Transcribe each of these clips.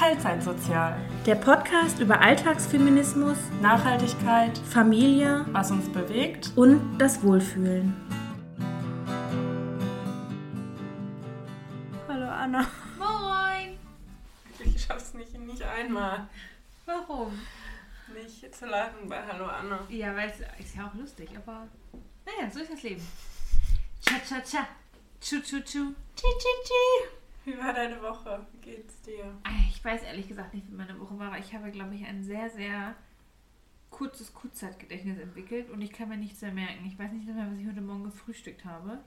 Teilzeitsozial. Der Podcast über Alltagsfeminismus, Nachhaltigkeit, Familie was uns bewegt. und das Wohlfühlen. Hallo Anna. Moin! Ich schaff's nicht, nicht einmal. Warum? Nicht zu lachen bei Hallo Anna. Ja, weil es ist ja auch lustig, aber naja, so ist das Leben. Cha cha cha. Wie war deine Woche? Wie geht's dir? Ah, Ich weiß ehrlich gesagt nicht, wie meine Woche war, aber ich habe, glaube ich, ein sehr, sehr kurzes Kurzzeitgedächtnis entwickelt und ich kann mir nichts mehr merken. Ich weiß nicht mehr, was ich heute Morgen gefrühstückt habe,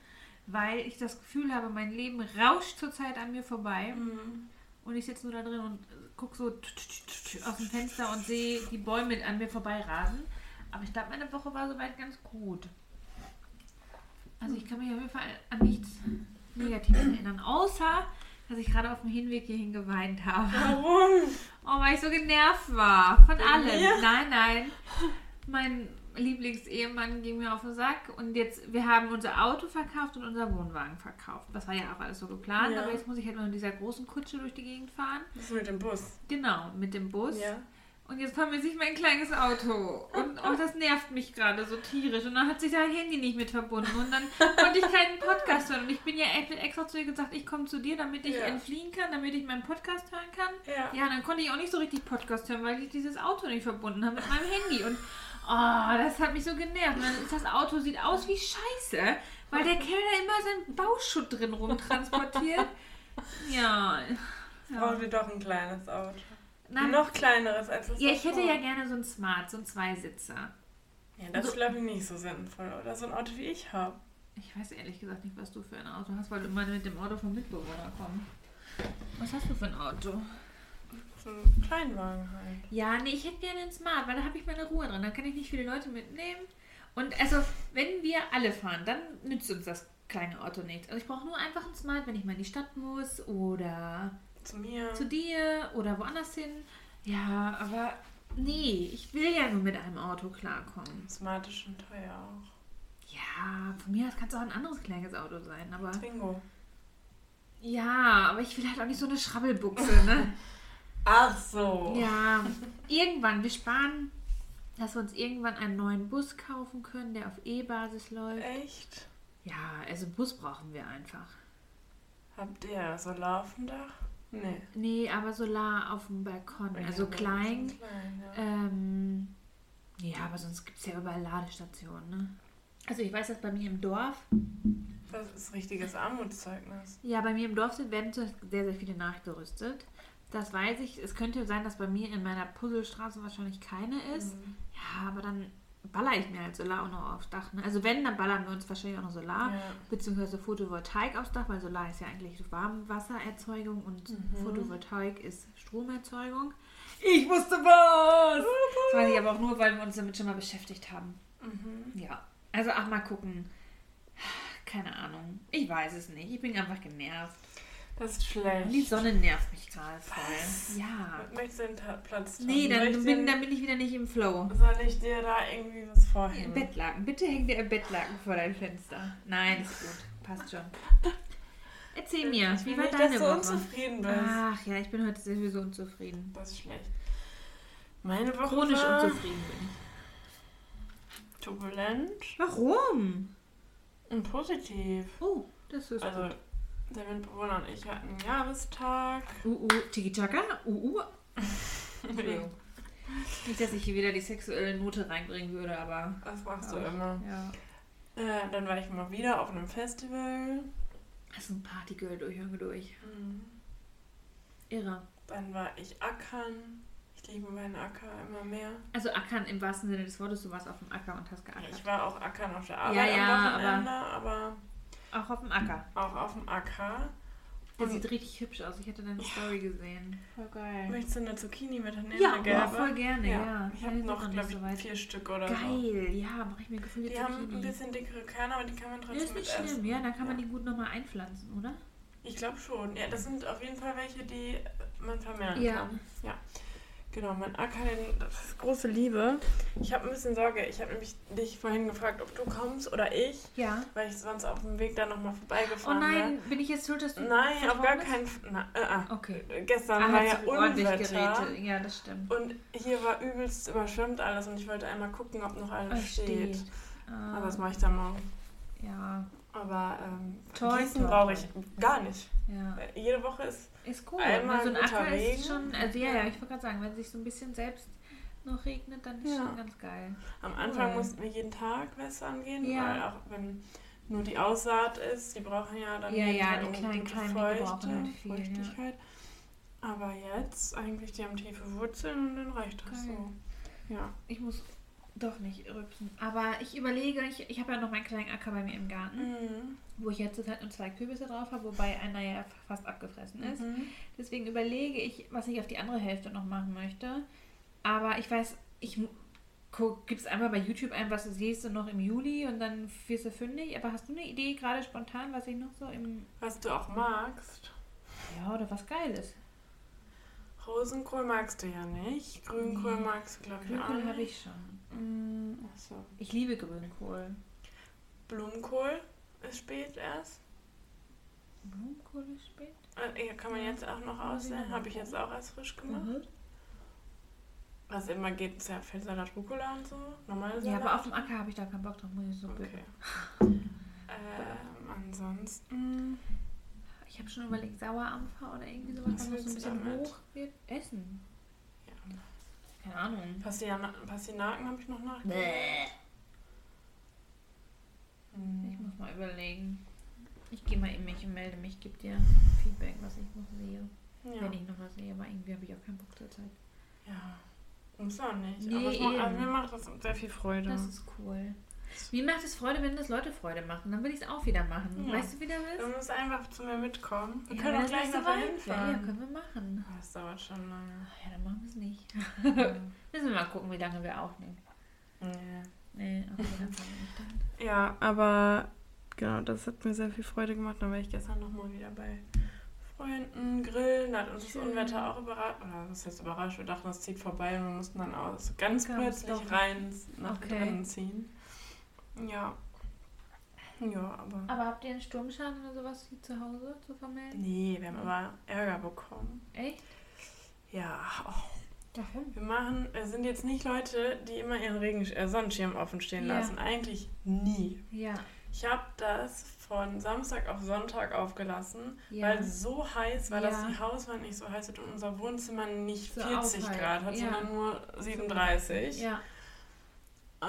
weil ich das Gefühl habe, mein Leben rauscht zurzeit an mir vorbei. Und ich sitze nur da drin und gucke so aus dem Fenster und sehe die Bäume an mir vorbeirasen. Aber ich glaube, meine Woche war soweit ganz gut. Also ich kann mich auf jeden Fall an nichts Negatives erinnern. Außer, dass ich gerade auf dem Hinweg hierhin geweint habe. Warum? Oh, weil ich so genervt war. Von allem. mir? Nein, nein. Mein Lieblingsehemann ging mir auf den Sack und jetzt, wir haben unser Auto verkauft und unser Wohnwagen verkauft. Das war ja auch alles so geplant, Ja. aber jetzt muss ich halt noch in dieser großen Kutsche durch die Gegend fahren. Bist du mit dem Bus? Genau, mit dem Bus. Ja. Und jetzt vermisse ich mein kleines Auto. Und oh, das nervt mich gerade so tierisch. Und dann hat sich sein Handy nicht mit verbunden. Und dann konnte ich keinen Podcast hören. Und ich bin ja extra zu ihr gesagt, ich komme zu dir, damit ich Ja. entfliehen kann, damit ich meinen Podcast hören kann. Ja. Ja, dann konnte ich auch nicht so richtig Podcast hören, weil ich dieses Auto nicht verbunden habe mit meinem Handy. Und oh, das hat mich so genervt. Und dann ist das Auto sieht aus wie Scheiße, weil der Kerl da immer seinen Bauschutt drin rumtransportiert. Ja. Brauchen wir doch ein kleines Auto. Nein, Noch kleineres als das ja, ich hätte ja gerne so ein Smart, so ein Zweisitzer. Ja, das So- ist glaube ich nicht so sinnvoll. Oder so ein Auto wie ich habe. Ich weiß ehrlich gesagt nicht, was du für ein Auto hast, weil du immer mit dem Auto vom Mitbewohner kommst. Was hast du für ein Auto? So ein Kleinwagen halt. Ja, nee, ich hätte gerne einen Smart, weil da habe ich meine Ruhe drin. Da kann ich nicht viele Leute mitnehmen. Und also, wenn wir alle fahren, dann nützt uns das kleine Auto nichts. Also ich brauche nur einfach einen Smart, wenn ich mal in die Stadt muss oder Zu mir. zu dir oder woanders hin. Ja, aber nee, ich will ja nur mit einem Auto klarkommen. Smart ist schon teuer auch. Ja, von mir aus kann es auch ein anderes kleines Auto sein, aber Twingo. ja, aber ich will halt auch nicht so eine Schrabbelbuchse, ne? Ach so. Ja, irgendwann. Wir sparen, dass wir uns irgendwann einen neuen Bus kaufen können, der auf E-Basis läuft. Echt? Ja, also Bus brauchen wir einfach. Habt ihr Solar auf dem Dach? Nee. Nee, aber Solar auf dem Balkon. Ja, Also klein. so klein ja. Ähm, ja, aber sonst gibt es ja überall Ladestationen, ne? Also ich weiß, dass bei mir im Dorf, Das ist richtiges Armutszeugnis. ja, bei mir im Dorf sind, werden sehr, sehr viele nachgerüstet. Das weiß ich. Es könnte sein, dass bei mir in meiner Puzzlestraße wahrscheinlich keine ist. Mhm. Ja, aber dann baller ich mir halt Solar auch noch aufs Dach. Ne? Also wenn, dann ballern wir uns wahrscheinlich auch noch Solar, Ja. beziehungsweise Photovoltaik aufs Dach, weil Solar ist ja eigentlich Warmwassererzeugung und Mhm. Photovoltaik ist Stromerzeugung. Ich wusste was! Das weiß ich aber auch nur, weil wir uns damit schon mal beschäftigt haben. Mhm. Ja, also ach mal gucken. Keine Ahnung. Ich weiß es nicht. Ich bin einfach genervt. Das ist schlecht. Die Sonne nervt mich gerade voll. Ja. Möchtest du den Platz tauschen? Nee, dann ich bin, dann bin ich wieder nicht im Flow. Soll ich dir da irgendwie was vorhängen? Bettlaken. Bitte häng dir ein Bettlaken vor dein Fenster. Nein, ist gut. Passt schon. Erzähl mir, Ich wie war nicht, deine dass du Woche? unzufrieden bist. Ach ja, ich bin heute sowieso unzufrieden. Das ist schlecht. Meine Woche Chronisch war unzufrieden bin ich. turbulent Warum? und positiv. Oh, das ist Also, gut. Der Mitbewohner und ich hatten einen Jahrestag. Uh, uh, Tiki-Taka? Uh, uh. Entschuldigung. Nicht, dass ich hier wieder die sexuelle Note reinbringen würde, aber... Das machst du immer. Ja. Äh, dann war ich mal wieder auf einem Festival. Das ist ein Partygirl durch und durch. Mhm. Irre. Dann war ich ackern. Ich liebe meinen Acker immer mehr. Also ackern im wahrsten Sinne des Wortes, du warst auf dem Acker und hast geackert. Ich war auch ackern auf der Arbeit Ja, ja, am Wochenende, aber Auch auf dem Acker. auch auf dem Acker. Der sieht richtig hübsch aus. Ich hatte deine Story gesehen. Voll geil. Möchtest du eine Zucchini mitnehmen? Ja, eine boah, gelbe? voll gerne, ja. Ich habe noch, glaube ich, so weit. vier Stück oder so. Geil, ja, mache ich mir gefühlt Die haben ein bisschen dickere Körner, aber die kann man Ja, trotzdem ist nicht mit schlimm, essen. ja, dann kann man Ja. die gut nochmal einpflanzen, oder? Ich glaube schon. Ja, das sind auf jeden Fall welche, die man vermehren Ja. kann. Ja. Genau, mein Acker, das ist große Liebe. Ich habe ein bisschen Sorge. Ich habe nämlich dich vorhin gefragt, ob du kommst oder ich, Ja. weil ich sonst auf dem Weg da nochmal Oh vorbeigefahren nein, bin ich jetzt schuld, dass du. Nein, auf gar keinen Fall. Äh, äh. Okay. Gestern Ah, war ja Unwetter. Geräte. Ja, das stimmt. Und hier war übelst überschwemmt alles und ich wollte einmal gucken, ob noch alles Ah, steht. steht. Ah, Aber das mache ich dann morgen. ja, Aber ähm, Toi, Gießen toi, brauche ich gar nicht. ja. Jede Woche ist. Ist cool. Einmal so ein guter Regen. ist schon, also ja, ja, ich wollte gerade sagen, wenn es sich so ein bisschen selbst noch regnet, dann ist Ja. schon ganz geil. Am Anfang Cool. mussten wir jeden Tag wässern gehen, Ja. weil auch wenn nur die Aussaat ist, die brauchen ja dann Ja, jeden ja, Tag die eine kleinen die Feuchte, halt viel, ja. Feuchtigkeit. Aber jetzt eigentlich, die haben tiefe Wurzeln und dann reicht das Geil. so. Ja. Ich muss doch nicht rübsen. Aber ich überlege, ich, ich habe ja noch meinen kleinen Acker bei mir im Garten, Mhm. wo ich jetzt zurzeit nur zwei Kürbisse drauf habe, wobei einer ja fast abgefressen ist. Mhm. Deswegen überlege ich, was ich auf die andere Hälfte noch machen möchte. Aber ich weiß, ich gibst einmal bei YouTube ein, was du siehst, und noch im Juli und dann wirst du fündig. Aber hast du eine Idee gerade spontan, was ich noch so im. Was du auch magst. Ja, oder was Geiles? Rosenkohl magst du ja nicht. Grünkohl Nee. magst du, glaube ich, auch Grünkohl habe ich schon. Mm, achso. Ich liebe Grünkohl. Blumenkohl ist spät erst. Blumenkohl ist spät? Äh, ja, kann man Ja. jetzt auch noch aussehen. Habe ich jetzt auch erst frisch gemacht. Mhm. Was immer geht, ist ja Feldsalat, Rucola und so. Normale Ja, Salat. aber auf dem Acker habe ich da keinen Bock drauf, muss ich so Okay. Ähm, ansonsten. Ich habe schon überlegt, Sauerampfer oder irgendwie sowas, Was so ein bisschen damit? hoch wird. Essen. Ja. Keine Ahnung. Pastina Pastinaken habe ich noch nach. Bäh. Ich Hm. muss mal überlegen. Ich gehe mal in mich und melde mich, gebe dir Feedback, was ich noch sehe. Ja. Wenn ich noch was sehe, aber irgendwie habe ich auch keinen Bock zur Zeit. ja. Muss auch nicht. Nee, aber es macht, also mir macht das sehr viel Freude. Das ist cool. Mir macht es Freude, wenn das Leute Freude machen. Dann will ich es auch wieder machen. Ja. Weißt du, wie Du ist? musst einfach zu mir mitkommen. Wir Ja, können auch das gleich noch dahin fahren. Ja, können wir machen. Das dauert schon lange. Ach ja, dann machen wir es nicht. Müssen wir mal gucken, wie lange wir aufnehmen. Ja. Nee, okay, dann. Ja, aber genau, das hat mir sehr viel Freude gemacht. Dann war ich gestern nochmal wieder bei Freunden grillen. Da hat uns das Schön. Unwetter auch überrascht. Oder was heißt überrascht? Wir dachten, das zieht vorbei und wir mussten dann aus ganz es plötzlich rein nach Okay. drinnen ziehen. Ja. Ja, aber. Aber habt ihr einen Sturmschaden oder sowas hier zu Hause zu vermelden? Nee, wir haben aber Ärger bekommen. Echt? Ja, oh. Warum? wir machen, sind jetzt nicht Leute, die immer ihren Regen äh, Sonnenschirm offen stehen Ja. lassen. Eigentlich nie. Ja. Ich habe das von Samstag auf Sonntag aufgelassen, Ja. weil es so heiß war, dass Ja. die Hauswand nicht so heiß wird und unser Wohnzimmer nicht So 40 aufheizt. Grad hat, sondern nur 37. Ja.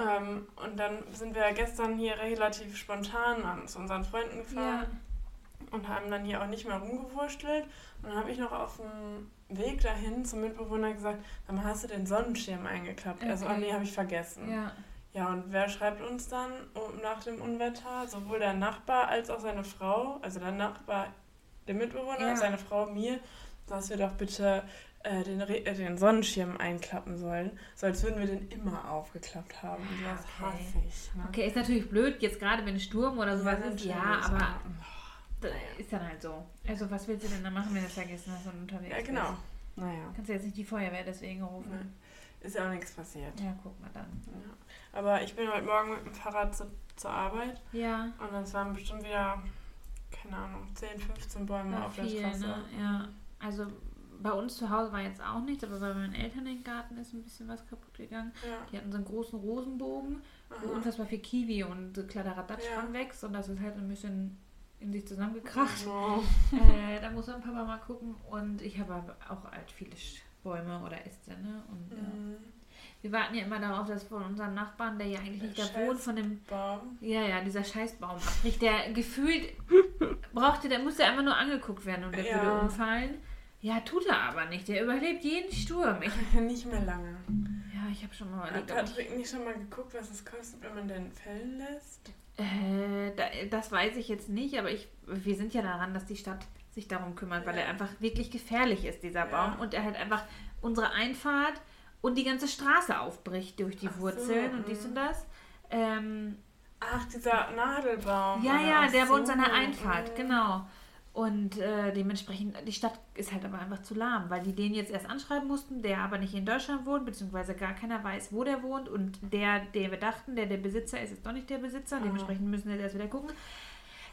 Ähm, und dann sind wir gestern hier relativ spontan an zu unseren Freunden gefahren und haben dann hier auch nicht mehr rumgewurstelt. Und dann habe ich noch auf dem Weg dahin zum Mitbewohner gesagt, dann hast du den Sonnenschirm eingeklappt. Also, oh Okay. nee, habe ich vergessen. Ja. Ja, und wer schreibt uns dann nach dem Unwetter? Sowohl der Nachbar als auch seine Frau, also der Nachbar, der Mitbewohner, Ja. seine Frau mir, dass wir doch bitte äh, den, Re äh, den Sonnenschirm einklappen sollen. So als würden wir den immer aufgeklappt haben. Und Ja, das okay. hasse ich. Ne? Okay, ist natürlich blöd, jetzt gerade wenn Sturm oder sowas ist. natürlich, Ja, aber ist dann halt so. Also was willst du denn dann machen, wenn du vergessen hast und unterwegs Ja, genau. bist? Naja, Kannst du jetzt nicht die Feuerwehr deswegen rufen. ist ja auch nichts passiert. Ja, guck mal dann. Ja. Aber ich bin heute Morgen mit dem Fahrrad zu, zur Arbeit Ja, und es waren bestimmt wieder, keine Ahnung, 10, 15 Bäume war auf der viel, Straße. ne? Ja, also bei uns zu Hause war jetzt auch nichts, aber bei meinen Eltern im Garten ist ein bisschen was kaputt gegangen. Ja. Die hatten so einen großen Rosenbogen, wo Aha. unfassbar viel Kiwi und so Kladderadatsch Ja. dran wächst und das ist halt ein bisschen in sich zusammengekracht. No. äh, da muss mein Papa mal gucken. Und ich habe auch halt viele Bäume oder Äste, ne? Und ja. Mhm. wir warten ja immer darauf, dass von unserem Nachbarn, der ja eigentlich nicht da wohnt, von dem, Baum. ja, ja, dieser Scheißbaum abbricht, der gefühlt brauchte, der musste einfach nur angeguckt werden und der Ja. würde umfallen. Ja, tut er aber nicht. Der überlebt jeden Sturm. Ich, Nicht mehr lange. ja, ich habe schon mal Hat überlegt, ich, Patrick nicht schon mal geguckt, was es kostet, wenn man den fällen lässt? äh, da, das weiß ich jetzt nicht, aber ich, wir sind ja daran, dass die Stadt sich darum kümmert, weil Ja. er einfach wirklich gefährlich ist, dieser Ja. Baum. Und er halt einfach unsere Einfahrt und die ganze Straße aufbricht durch die Ach so, Wurzeln und dies mhm. und das. Ähm, Ach, dieser Nadelbaum. ja, ja, der bei uns so, an der Einfahrt, mhm. genau. Und äh, dementsprechend, die Stadt ist halt aber einfach zu lahm, weil die den jetzt erst anschreiben mussten, der aber nicht in Deutschland wohnt, beziehungsweise gar keiner weiß, wo der wohnt. Und der, der wir dachten, der der Besitzer ist, ist doch nicht der Besitzer. Oh. Dementsprechend müssen wir jetzt erst wieder gucken.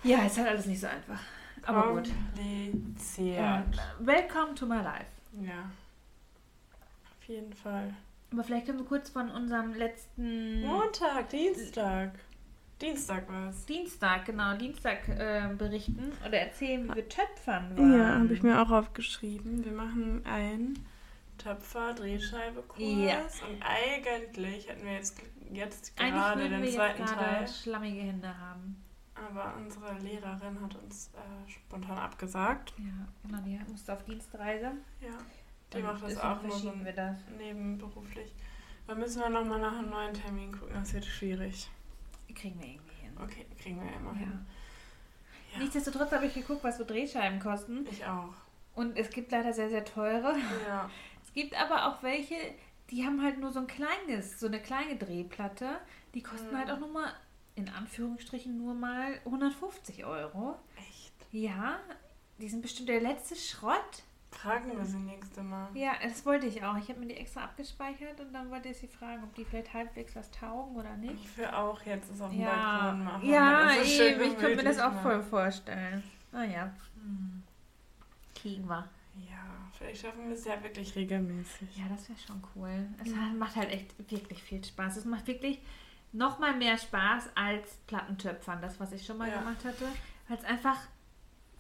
Ja, ist halt alles nicht so einfach. Aber gut. Kompliziert. Äh, welcome to my life. Ja. Auf jeden Fall. Aber vielleicht können wir kurz von unserem letzten Montag, Dienstag. Dienstag war's. Dienstag, genau, Dienstag äh, berichten oder erzählen, wie wir Töpfern waren. Ja, habe ich mir auch aufgeschrieben. Wir machen einen Töpfer-Drehscheibe-Kurs. Ja. Und eigentlich hätten wir jetzt, jetzt gerade den wir jetzt zweiten gerade Teil. schlammige Hände haben. Aber unsere Lehrerin hat uns äh, spontan abgesagt. Ja, genau, die musste auf Dienstreise. Ja. Die Und macht das auch nur so verschieben wir das. nebenberuflich. Da müssen wir nochmal nach einem neuen Termin gucken. Das wird schwierig. Kriegen wir irgendwie hin. Okay, kriegen wir immer Ja. hin. Ja. Nichtsdestotrotz habe ich geguckt, was so Drehscheiben kosten. Ich auch. Und es gibt leider sehr, sehr teure. Ja. Es gibt aber auch welche, die haben halt nur so ein kleines, so eine kleine Drehplatte. Die kosten Mhm. halt auch nur mal, in Anführungsstrichen, nur mal 150 Euro. Echt. Ja, die sind bestimmt der letzte Schrott. Fragen wir sie nächste Mal. Ja, das wollte ich auch. Ich habe mir die extra abgespeichert und dann wollte ich sie fragen, ob die vielleicht halbwegs was taugen oder nicht. Ich will auch jetzt es auf dem Ja, Balkon machen. ja Das ist schön eben. Ich könnte mir das auch voll vorstellen. Naja, Hm. kriegen wir. Ja, vielleicht schaffen wir es ja wirklich regelmäßig. Ja, das wäre schon cool. Es hat- macht halt echt wirklich viel Spaß. Es macht wirklich noch mal mehr Spaß als Plattentöpfern, das, was ich schon mal Ja. gemacht hatte. Weil es einfach,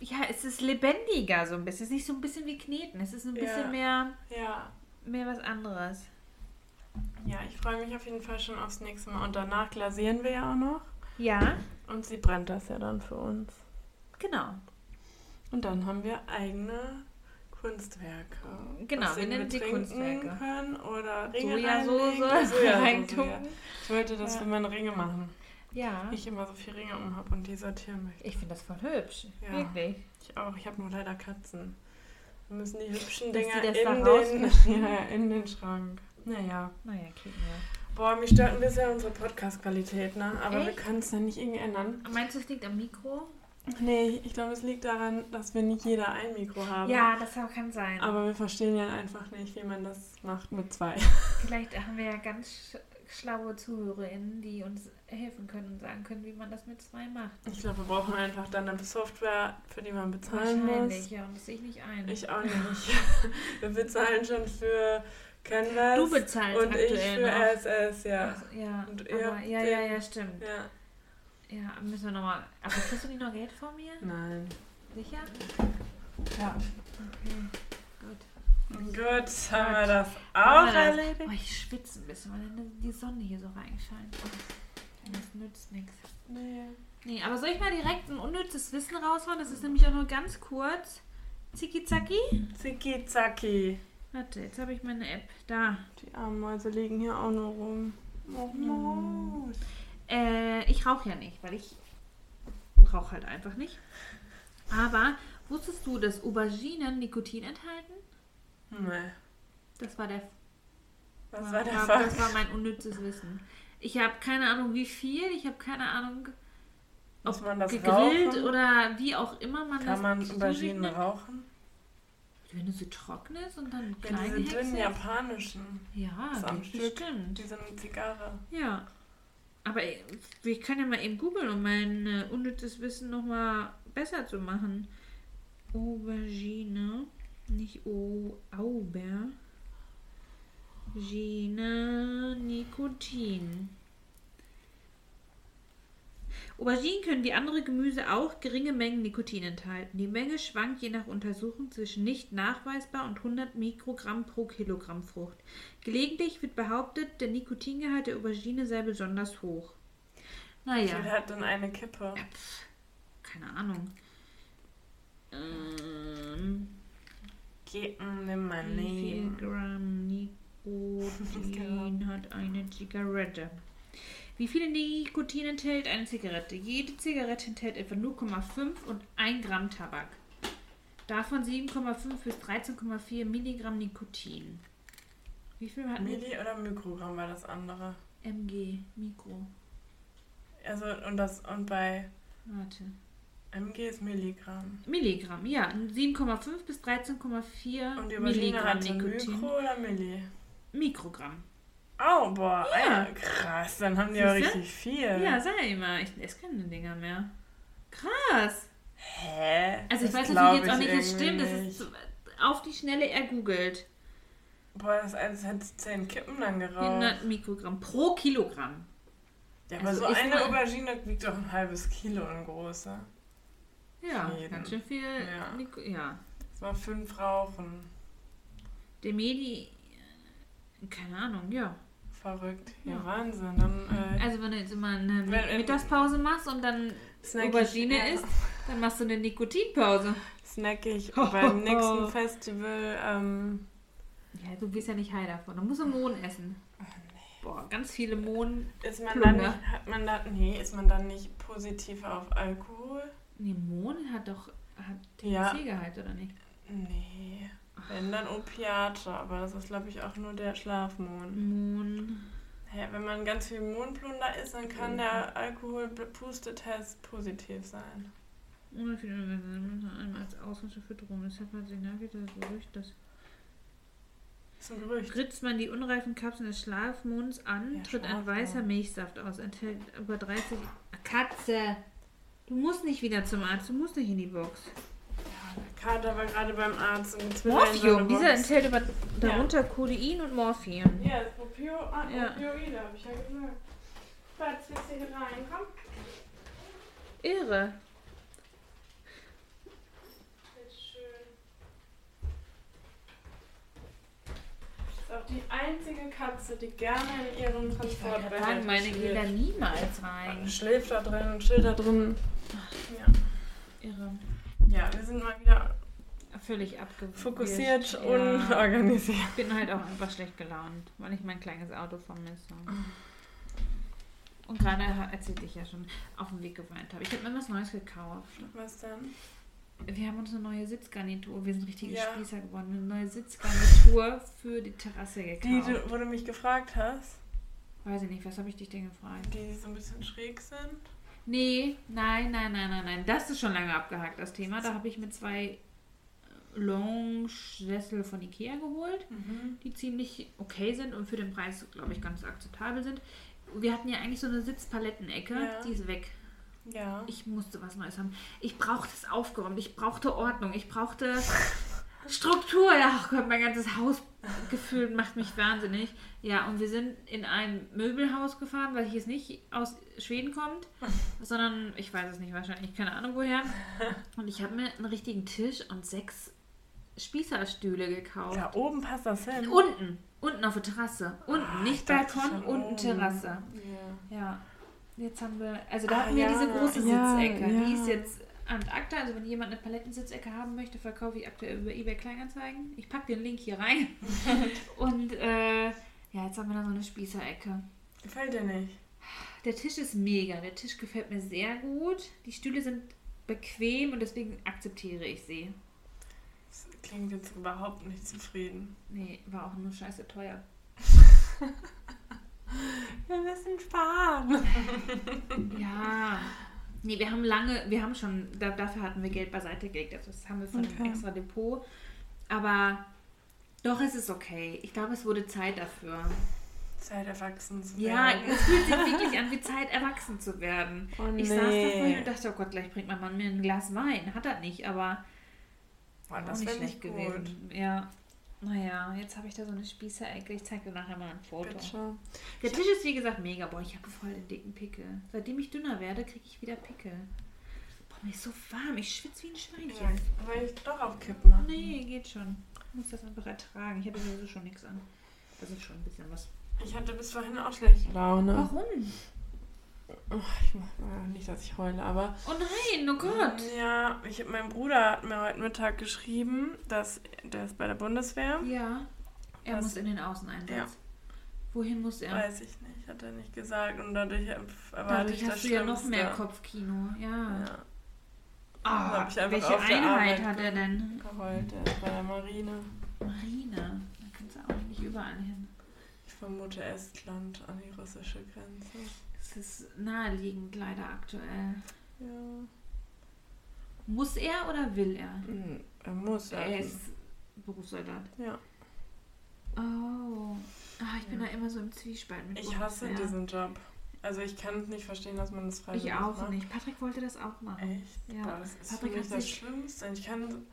ja, es ist lebendiger so ein bisschen. Es ist nicht so ein bisschen wie Kneten. Es ist ein Ja. bisschen mehr, Ja. mehr was anderes. Ja, ich freue mich auf jeden Fall schon aufs nächste Mal. Und danach glasieren wir ja auch noch. Ja, Und sie brennt das ja dann für uns. genau. Und dann haben wir eigene Kunstwerke. Genau, wir nennen trinken Kunstwerke. Können oder Ringe Sojasauce ja. Ich wollte das Ja. für meine Ringe machen. Ja. Ich immer so viele Ringe um habe und die sortieren möchte. Ich finde das voll hübsch. Ja. Wirklich. Ich auch. Ich habe nur leider Katzen. Wir müssen die hübschen Dinger die in, den, ja, in den Schrank. Naja. Naja, kriegen wir. Boah, mich stört ein bisschen unsere Podcast-Qualität, ne? Aber wir Echt? können es dann nicht irgendwie ändern. Meinst du, es liegt am Mikro? Nee, ich glaube, es liegt daran, dass wir nicht jeder ein Mikro haben. Ja, das kann sein. Aber wir verstehen ja einfach nicht, wie man das macht mit zwei. Vielleicht haben wir ja ganz sch schlaue ZuhörerInnen, die uns helfen können und sagen können, wie man das mit zwei macht. Ich glaube, wir brauchen einfach dann eine Software, für die man bezahlen Wahrscheinlich, muss. ja, und das sehe ich nicht ein. Ich auch nicht. wir bezahlen schon für Canvas du bezahlst und ich für noch. RSS, ja. Also, ja, Und aber, ja, ja, ja, stimmt. Ja. Ja, müssen wir nochmal. Aber kriegst du nicht noch Geld von mir? Nein. Sicher? Ja. Okay, gut. Gut, haben wir das auch erledigt. Oh, ich schwitze ein bisschen, weil dann die Sonne hier so reinscheint. Das nützt nichts. Nee. Nee, aber soll ich mal direkt ein unnützes Wissen raushauen? Das ist nämlich auch nur ganz kurz. Ziki Zacki? Ziki Zacki. Warte, jetzt habe ich meine App. Da. Die armen Mäuse liegen hier auch nur rum. Oh, Maus. Äh, ich rauche ja nicht, weil ich rauche halt einfach nicht. Aber wusstest du, dass Auberginen Nikotin enthalten? Nee. Das war der Was war der war, Fall? Das war mein unnützes Wissen. Ich habe keine Ahnung, wie viel. Ich habe keine Ahnung, Muss man das gegrillt rauchen? oder wie auch immer man das Kann man Auberginen rauchen? Wenn du sie trocknest und dann Ja, klein diese dünnen japanischen. Ja, bestimmt. Die sind Zigarre. Ja. Aber wir können ja mal eben googeln, um mein äh, unnützes Wissen nochmal besser zu machen. Aubergine, nicht O, Auber. Gine, Nikotin. Auberginen können wie andere Gemüse auch geringe Mengen Nikotin enthalten. Die Menge schwankt je nach Untersuchung zwischen nicht nachweisbar und 100 Mikrogramm pro Kilogramm Frucht. Gelegentlich wird behauptet, der Nikotingehalt der Aubergine sei besonders hoch. Wie Naja, viel hat denn eine Kippe? ja, pf, keine Ahnung. Ähm, Geh, nimm mal wie viel nehmen. Gramm Nikotin hat eine Zigarette? Wie viel Nikotin enthält eine Zigarette? Jede Zigarette enthält etwa 0,5 und 1 Gramm Tabak. Davon 7,5 bis 13,4 Milligramm Nikotin. Wie viel hat Milli oder Mikrogramm war das andere? MG Mikro? Also und das und bei Warte. MG ist Milligramm. Milligramm, ja. 7,5 bis 13,4 Und die Aubergine Milligramm Nikotin. Mikro oder Milli? Mikrogramm. Oh, boah, Ja. Alter, krass, dann haben die Siehste? richtig viel. Ja, sag ich mal. Ich esse keine Dinger mehr. Krass. Hä? Also ich Das weiß natürlich jetzt auch nicht, ich es stimmt. Das ist auf die Schnelle ergoogelt. Boah, das eins hat 10 Kippen dann geraucht. 100 Mikrogramm pro Kilogramm. Ja, aber Also so eine Aubergine wiegt doch ein halbes Kilo in große. Ja, Jeden. ganz schön viel. Ja. Niko ja. Das war fünf Rauchen. Der Medi, keine Ahnung, ja. Verrückt. Ja, Ja. Wahnsinn. Dann äh, Also wenn du jetzt immer eine Wenn- Mittagspause machst und dann snack Aubergine ich, isst, dann machst du eine Nikotinpause. snack ich beim nächsten Festival. Ähm, Ja, du bist ja nicht high davon. Du musst Mohn essen. Boah, ganz viele Mohn. ist man dann nicht, hat man da, nee, ist man dann nicht positiv auf Alkohol? Nee, Mohn hat doch hat Ja. THC-Gehalt, oder nicht? Nee. Wenn dann Opiate, aber das ist glaube ich auch nur der Schlafmond. Mohn. Hä, wenn man ganz viel Mondplunder isst, dann kann der Alkoholpustetest positiv sein. Ohne viele einmal als Auslöser für Drogen. Deshalb hat sie nachgedacht, das Gerücht, dass Das Gerücht. Ritzt man die unreifen Kapseln des Schlafmonds an, Ja, tritt ein weißer Milchsaft aus, enthält über 30... Katze! Du musst nicht wieder zum Arzt, du musst nicht in die Box. Kater war gerade beim Arzt und jetzt will so Morphium, dieser enthält über, darunter Codein und Morphium. Ja, das Opio ah, Ja. Opioide, habe ich ja gesagt. Platz, willst du hier rein? Komm. Irre. Ist auch die einzige Katze, die gerne in ihrem Transportbehälter Sagen, meine gehen da niemals rein. Schläft da drin und chillt da drin. Ja. Irre. Ja, wir sind mal wieder Völlig abgefokussiert. fokussiert ja. und organisiert. Ich bin halt auch einfach schlecht gelaunt, weil ich mein kleines Auto vermisse. Und gerade erzählte ich ja schon, auf dem Weg geweint habe. Ich habe mir was Neues gekauft. Was denn? Wir haben uns eine neue Sitzgarnitur, wir sind richtige Ja. Spießer geworden, eine neue Sitzgarnitur für die Terrasse Die, gekauft. du, wo du mich gefragt hast, Weiß ich nicht, was habe ich dich denn gefragt? die so ein bisschen schräg sind. Nee, nein, nein, nein, nein, nein. Das ist schon lange abgehakt, das Thema. Da habe ich mir zwei Lounge-Sessel von Ikea geholt, Mhm. die ziemlich okay sind und für den Preis, glaube ich, ganz akzeptabel sind. Wir hatten ja eigentlich so eine Sitzpalettenecke, Ja. die ist weg. Ja. Ich musste was Neues haben. Ich brauchte es aufgeräumt, ich brauchte Ordnung, ich brauchte Struktur. Ja, ach Gott, mein ganzes Haus gefühlt macht mich wahnsinnig. Ja, und wir sind in ein Möbelhaus gefahren, weil es nicht aus Schweden kommt, sondern ich weiß es nicht, wahrscheinlich keine Ahnung woher. Und ich habe mir einen richtigen Tisch und sechs Spießerstühle gekauft. Ja, oben passt das hin. Unten, unten auf der Terrasse. Unten, Ah, nicht ich Balkon, unten oben. Terrasse. Ja. Ja, jetzt haben wir, also da Ah, hatten wir ja, diese große ja, Sitzecke. Die ja. ist jetzt an acta, also wenn jemand eine Palettensitzecke haben möchte, verkaufe ich aktuell über eBay Kleinanzeigen. Ich packe den Link hier rein. Und äh, ja, jetzt haben wir da so eine Spießerecke. Gefällt dir nicht? Der Tisch ist mega, der Tisch gefällt mir sehr gut. Die Stühle sind bequem und deswegen akzeptiere ich sie. Das klingt jetzt überhaupt nicht zufrieden. Nee, war auch nur scheiße teuer. Wir müssen sparen. Ja. Nee, wir haben lange, wir haben schon, da, dafür hatten wir Geld beiseite gelegt. Also das haben wir von Okay. einem extra Depot. Aber doch, es ist okay. Ich glaube, es wurde Zeit dafür. Zeit erwachsen zu Ja, werden. es fühlt sich wirklich an wie Zeit, erwachsen zu werden. Oh, Ich saß da vorhin und dachte, oh Gott, gleich bringt mein Mann mir ein Glas Wein. Hat er nicht, aber auch das nicht wäre schlecht nicht gewesen. Ja. Naja, jetzt habe ich da so eine Spießerecke. Ich zeige dir nachher mal ein Foto. Bitte. Der Tisch ist wie gesagt mega. Boah, ich habe voll den dicken Pickel. Seitdem ich dünner werde, kriege ich wieder Pickel. Boah, mir ist so warm. Ich schwitze wie ein Schweinchen. Ja, weil ich doch auf Kipp mache. Nee, geht schon. Ich muss das einfach ertragen. Ich habe sowieso schon nichts an. Das ist schon ein bisschen was. Ich hatte bis vorhin auch schlechte Laune. Warum? Ich mach, äh, nicht, dass ich heule, aber. Oh nein, oh Gott. Ja, ich, mein Bruder hat mir heute Mittag geschrieben, dass der ist bei der Bundeswehr. Ja. Er Was? muss in den Außeneinsatz. Ja. Wohin muss er? Weiß ich nicht, hat er nicht gesagt. Und dadurch erwarte Dadurch ich das hast du ja noch mehr Kopfkino. Ja. Ja, Ah, einfach welche Einheit hat er denn? geheult. Der ist bei der Marine. Marine. Da kannst du auch nicht überall hin. Ich vermute Estland an die russische Grenze. Das ist naheliegend leider aktuell. Ja. Muss er oder will er? Hm, Er muss. Er ja. ist Berufssoldat. Ja. Oh. Ah, ich bin Ja. da immer so im Zwiespalt mit Ich hasse Bundeswehr. diesen Job. Also ich kann nicht verstehen, dass man das freiwillig Ich auch macht. nicht. Patrick wollte das auch machen. Echt? Ja. Boah, das ist Patrick für mich das Schlimmste. Ich kann...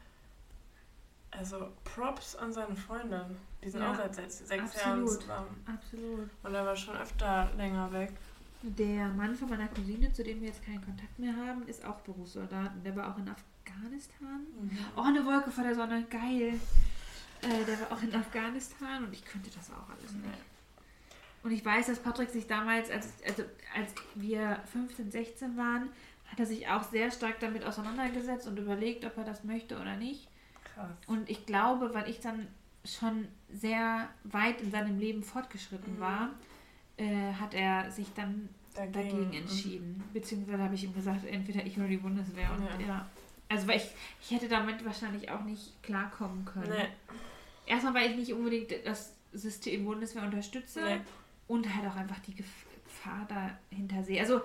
Also Props an seine Freundin. Die sind Ja, auch seit sechs, sechs Jahren zusammen. Absolut. Und er war schon öfter länger weg. Der Mann von meiner Cousine, zu dem wir jetzt keinen Kontakt mehr haben, ist auch Berufssoldat. Und der war auch in Afghanistan. Oh, eine Wolke vor der Sonne. Geil. Äh, der war auch in Afghanistan und ich könnte das auch alles nicht. Und ich weiß, dass Patrick sich damals, als, also, als wir 15, 16 waren, hat er sich auch sehr stark damit auseinandergesetzt und überlegt, ob er das möchte oder nicht. Krass. Und ich glaube, weil ich dann schon sehr weit in seinem Leben fortgeschritten Mhm. war, äh, hat er sich dann dagegen entschieden. Beziehungsweise habe ich ihm gesagt, entweder ich oder die Bundeswehr. Und Ja. ja. Also weil ich, ich hätte damit wahrscheinlich auch nicht klarkommen können. Nee, Erstmal, weil ich nicht unbedingt das System Bundeswehr unterstütze nee. und halt auch einfach die Gefahr dahinter sehe. Also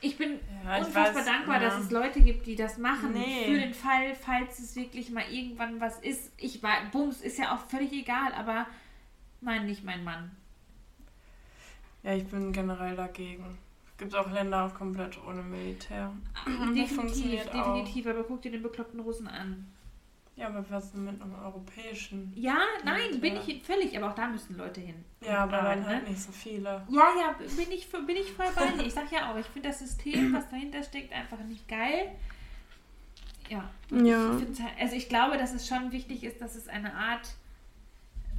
ich bin Ja, ich unfassbar weiß, dankbar, ja. dass es Leute gibt, die das machen. Nee. Für den Fall, falls es wirklich mal irgendwann was ist. Ich weiß, Bums ist ja auch völlig egal, aber nein, nicht mein Mann. Ja, ich bin generell dagegen. Es gibt auch Länder auch komplett ohne Militär. definitiv, funktioniert auch. definitiv, aber guck dir den bekloppten Russen an. Ja, aber was denn mit einem europäischen? Ja, nein, Militär? bin ich völlig, aber auch da müssen Leute hin. Ja, aber dann halt ne? nicht so viele. Ja, ja, bin ich, bin ich voll bei dir. Ich sag ja auch, ich finde das System, was dahinter steckt, einfach nicht geil. Ja. Ja. Ich halt, also ich glaube, dass es schon wichtig ist, dass es eine Art